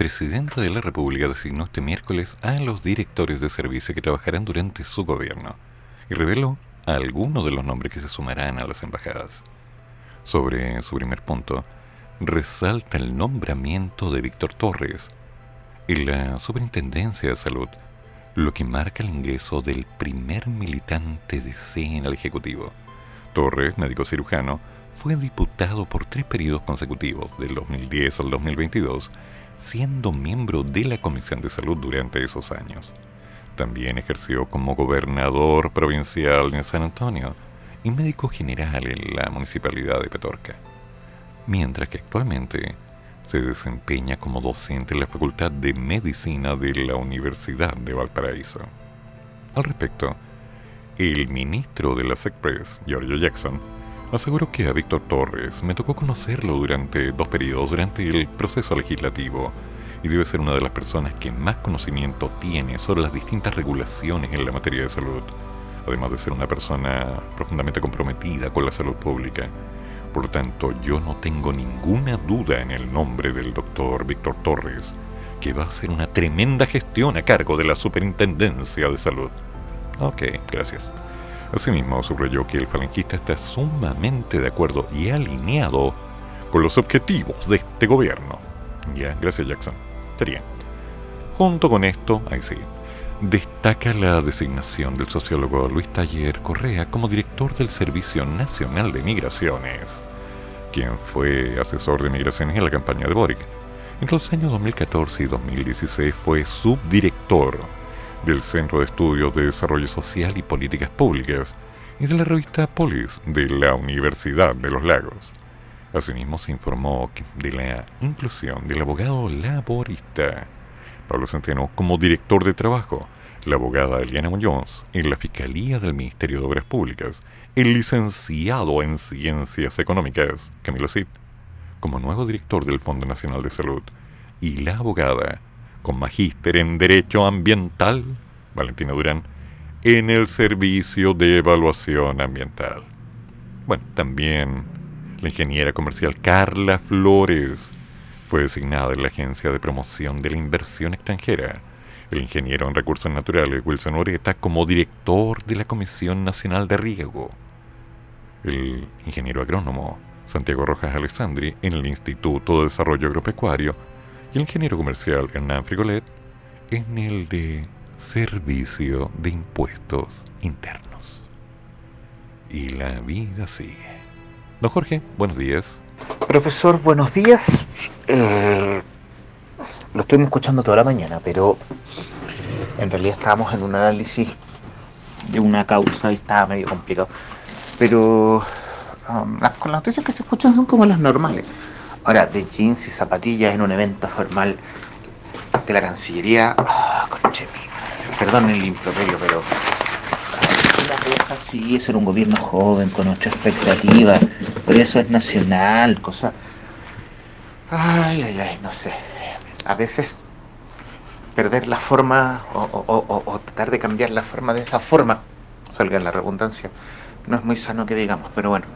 Presidente de la República designó este miércoles a los directores de servicio que trabajarán durante su gobierno y reveló algunos de los nombres que se sumarán a las embajadas. Sobre su primer punto, resalta el nombramiento de Víctor Torres en la Superintendencia de Salud, lo que marca el ingreso del primer militante de C en el Ejecutivo. Torres, médico cirujano, fue diputado por tres periodos consecutivos, del 2010 al 2022, siendo miembro de la Comisión de Salud durante esos años. También ejerció como gobernador provincial en San Antonio y médico general en la municipalidad de Petorca, mientras que actualmente se desempeña como docente en la Facultad de Medicina de la Universidad de Valparaíso. Al respecto, el ministro de la SECPRES, Giorgio Jackson, Aseguro que a Víctor Torres me tocó conocerlo durante dos periodos durante el proceso legislativo y debe ser una de las personas que más conocimiento tiene sobre las distintas regulaciones en la materia de salud, además de ser una persona profundamente comprometida con la salud pública. Por lo tanto, yo no tengo ninguna duda en el nombre del doctor Víctor Torres, que va a hacer una tremenda gestión a cargo de la Superintendencia de Salud. Ok, gracias. Asimismo, subrayó que el falangista está sumamente de acuerdo y alineado con los objetivos de este gobierno. Ya, gracias Jackson. Sería. Junto con esto, ahí sí, destaca la designación del sociólogo Luis Taller Correa como director del Servicio Nacional de Migraciones, quien fue asesor de migraciones en la campaña de Boric. Entre los años 2014 y 2016 fue subdirector del Centro de Estudios de Desarrollo Social y Políticas Públicas y de la revista Polis de la Universidad de los Lagos. Asimismo se informó de la inclusión del abogado laborista Pablo Centeno como director de trabajo, la abogada Eliana Muñoz en la Fiscalía del Ministerio de Obras Públicas, el licenciado en Ciencias Económicas, Camilo Cid, como nuevo director del Fondo Nacional de Salud, y la abogada con magíster en Derecho Ambiental, Valentina Durán, en el Servicio de Evaluación Ambiental. Bueno, también la ingeniera comercial Carla Flores fue designada en la Agencia de Promoción de la Inversión Extranjera. El ingeniero en Recursos Naturales Wilson Oreta como director de la Comisión Nacional de Riego. El ingeniero agrónomo Santiago Rojas Alessandri en el Instituto de Desarrollo Agropecuario y el ingeniero comercial Hernán Frigolet en el de Servicio de Impuestos Internos. Y la vida sigue. Don Jorge, buenos días. Profesor, buenos días. Eh, lo estoy escuchando toda la mañana, pero en realidad estábamos en un análisis de una causa y estaba medio complicado. Pero um, las, las noticias que se escuchan son como las normales. Ahora, de jeans y zapatillas en un evento formal de la Cancillería. Oh, perdón el improperio, pero. Una cosa así es ser un gobierno joven, con ocho expectativas, por eso es nacional, cosa. Ay, ay, ay, no sé. A veces perder la forma o, tratar de cambiar la forma de esa forma, salga en la redundancia, no es muy sano que digamos, pero bueno.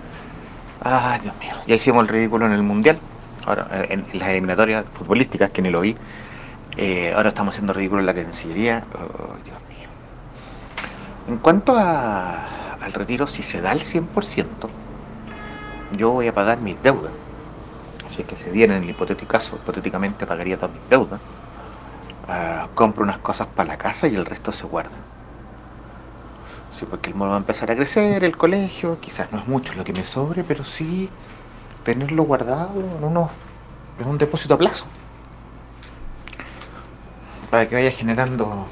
Ay, Dios mío, ya hicimos el ridículo en el Mundial, ahora en, las eliminatorias futbolísticas, que ni lo vi, eh, ahora estamos haciendo ridículo en la Cancillería, oh, Dios mío. En cuanto al retiro, si se da el 100%, yo voy a pagar mis deudas. Si es que se diera en el hipotético caso, hipotéticamente pagaría todas mis deudas. Ah, compro unas cosas para la casa y el resto se guarda. Sí, porque el mono va a empezar a crecer, el colegio, quizás no es mucho lo que me sobre, pero sí tenerlo guardado en, unos, en un depósito a plazo para que vaya generando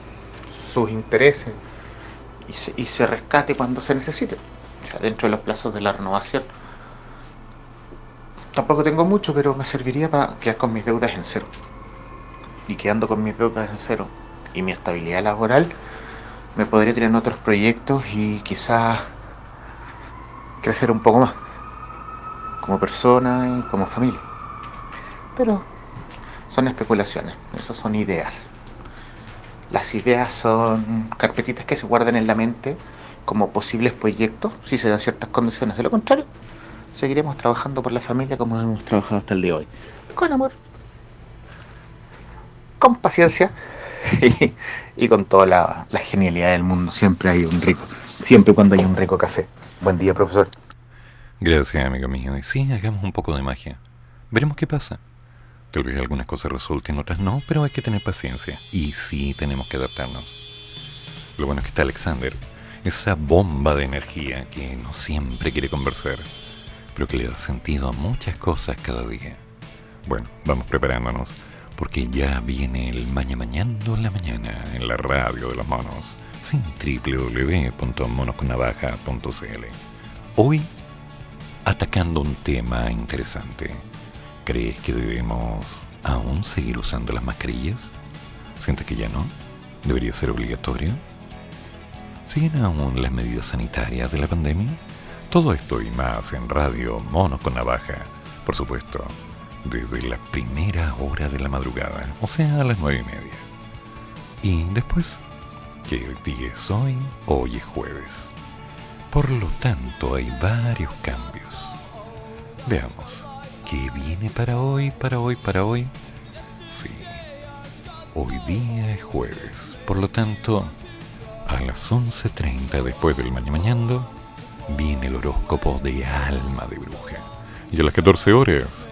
sus intereses y se, rescate cuando se necesite, dentro de los plazos de la renovación. Tampoco tengo mucho, pero me serviría para quedar con mis deudas en cero. Y quedando con mis deudas en cero y mi estabilidad laboral, me podría tener otros proyectos y quizás crecer un poco más como persona y como familia. Pero son especulaciones, eso son ideas. Las ideas son carpetitas que se guardan en la mente como posibles proyectos si se dan ciertas condiciones. De lo contrario, seguiremos trabajando por la familia como hemos trabajado hasta el día de hoy. Con amor. con paciencia y, con toda la, la, genialidad del mundo. Siempre hay un rico, siempre cuando hay un rico café. Buen día, profesor. Gracias, amigo mío. Y sí, hagamos un poco de magia. Veremos qué pasa. Tal vez algunas cosas resulten, otras no, pero hay que tener paciencia. Y sí, tenemos que adaptarnos. Lo bueno es que está Alexander, esa bomba de energía que no siempre quiere conversar, pero que le da sentido a muchas cosas cada día. Bueno, vamos preparándonos, porque ya viene el Maña Mañando en la mañana en la radio de los monos, sin www.monosconavaja.cl. Hoy, atacando un tema interesante ¿Crees que debemos aún seguir usando las mascarillas? ¿Sientes que ya no? ¿Debería ser obligatorio? ¿Siguen aún las medidas sanitarias de la pandemia? Todo esto y más en Radio Mono con Navaja, por supuesto, desde la primera hora de la madrugada, o sea, a las nueve y media. Y después, ¿qué día es hoy? Hoy es jueves. Por lo tanto, hay varios cambios. Veamos. ¿Qué viene para hoy, para hoy, para hoy? Sí, hoy día es jueves, por lo tanto, a las 11.30 después del mañana mañando, viene el horóscopo de alma de bruja. Y a las 14 horas,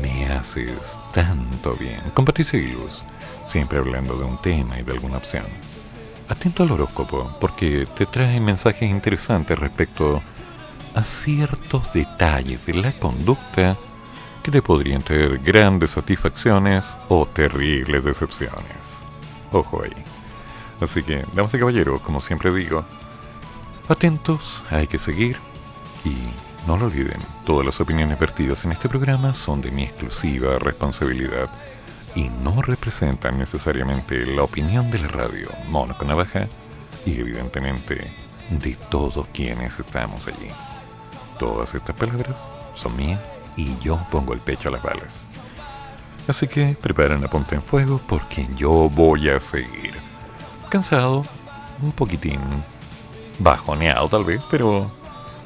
me haces tanto bien. Con Patricia Luz, siempre hablando de un tema y de alguna opción. Atento al horóscopo, porque te trae mensajes interesantes respecto a ciertos detalles de la conducta que te podrían traer grandes satisfacciones o terribles decepciones. Ojo ahí. Así que, damas y caballeros, como siempre digo, atentos, hay que seguir y no lo olviden, todas las opiniones vertidas en este programa son de mi exclusiva responsabilidad y no representan necesariamente la opinión de la radio Mono con Navaja y evidentemente de todos quienes estamos allí. Todas estas palabras son mías y yo pongo el pecho a las balas. Así que preparen la punta en fuego porque yo voy a seguir. Cansado, un poquitín bajoneado tal vez, pero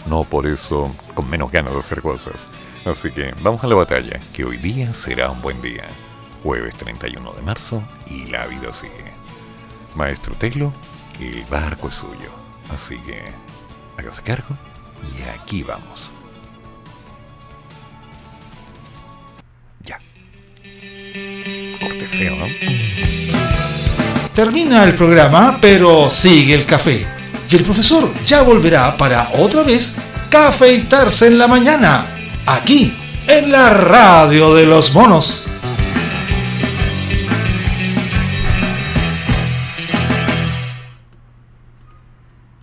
no por eso con menos ganas de hacer cosas. Así que vamos a la batalla, que hoy día será un buen día. Jueves 31 de marzo y la vida sigue. Maestro Telo, el barco es suyo. Así que hágase cargo y aquí vamos. Termina el programa, pero sigue el café. Y el profesor ya volverá para otra vez cafeitarse en la mañana, aquí, en la radio de los monos.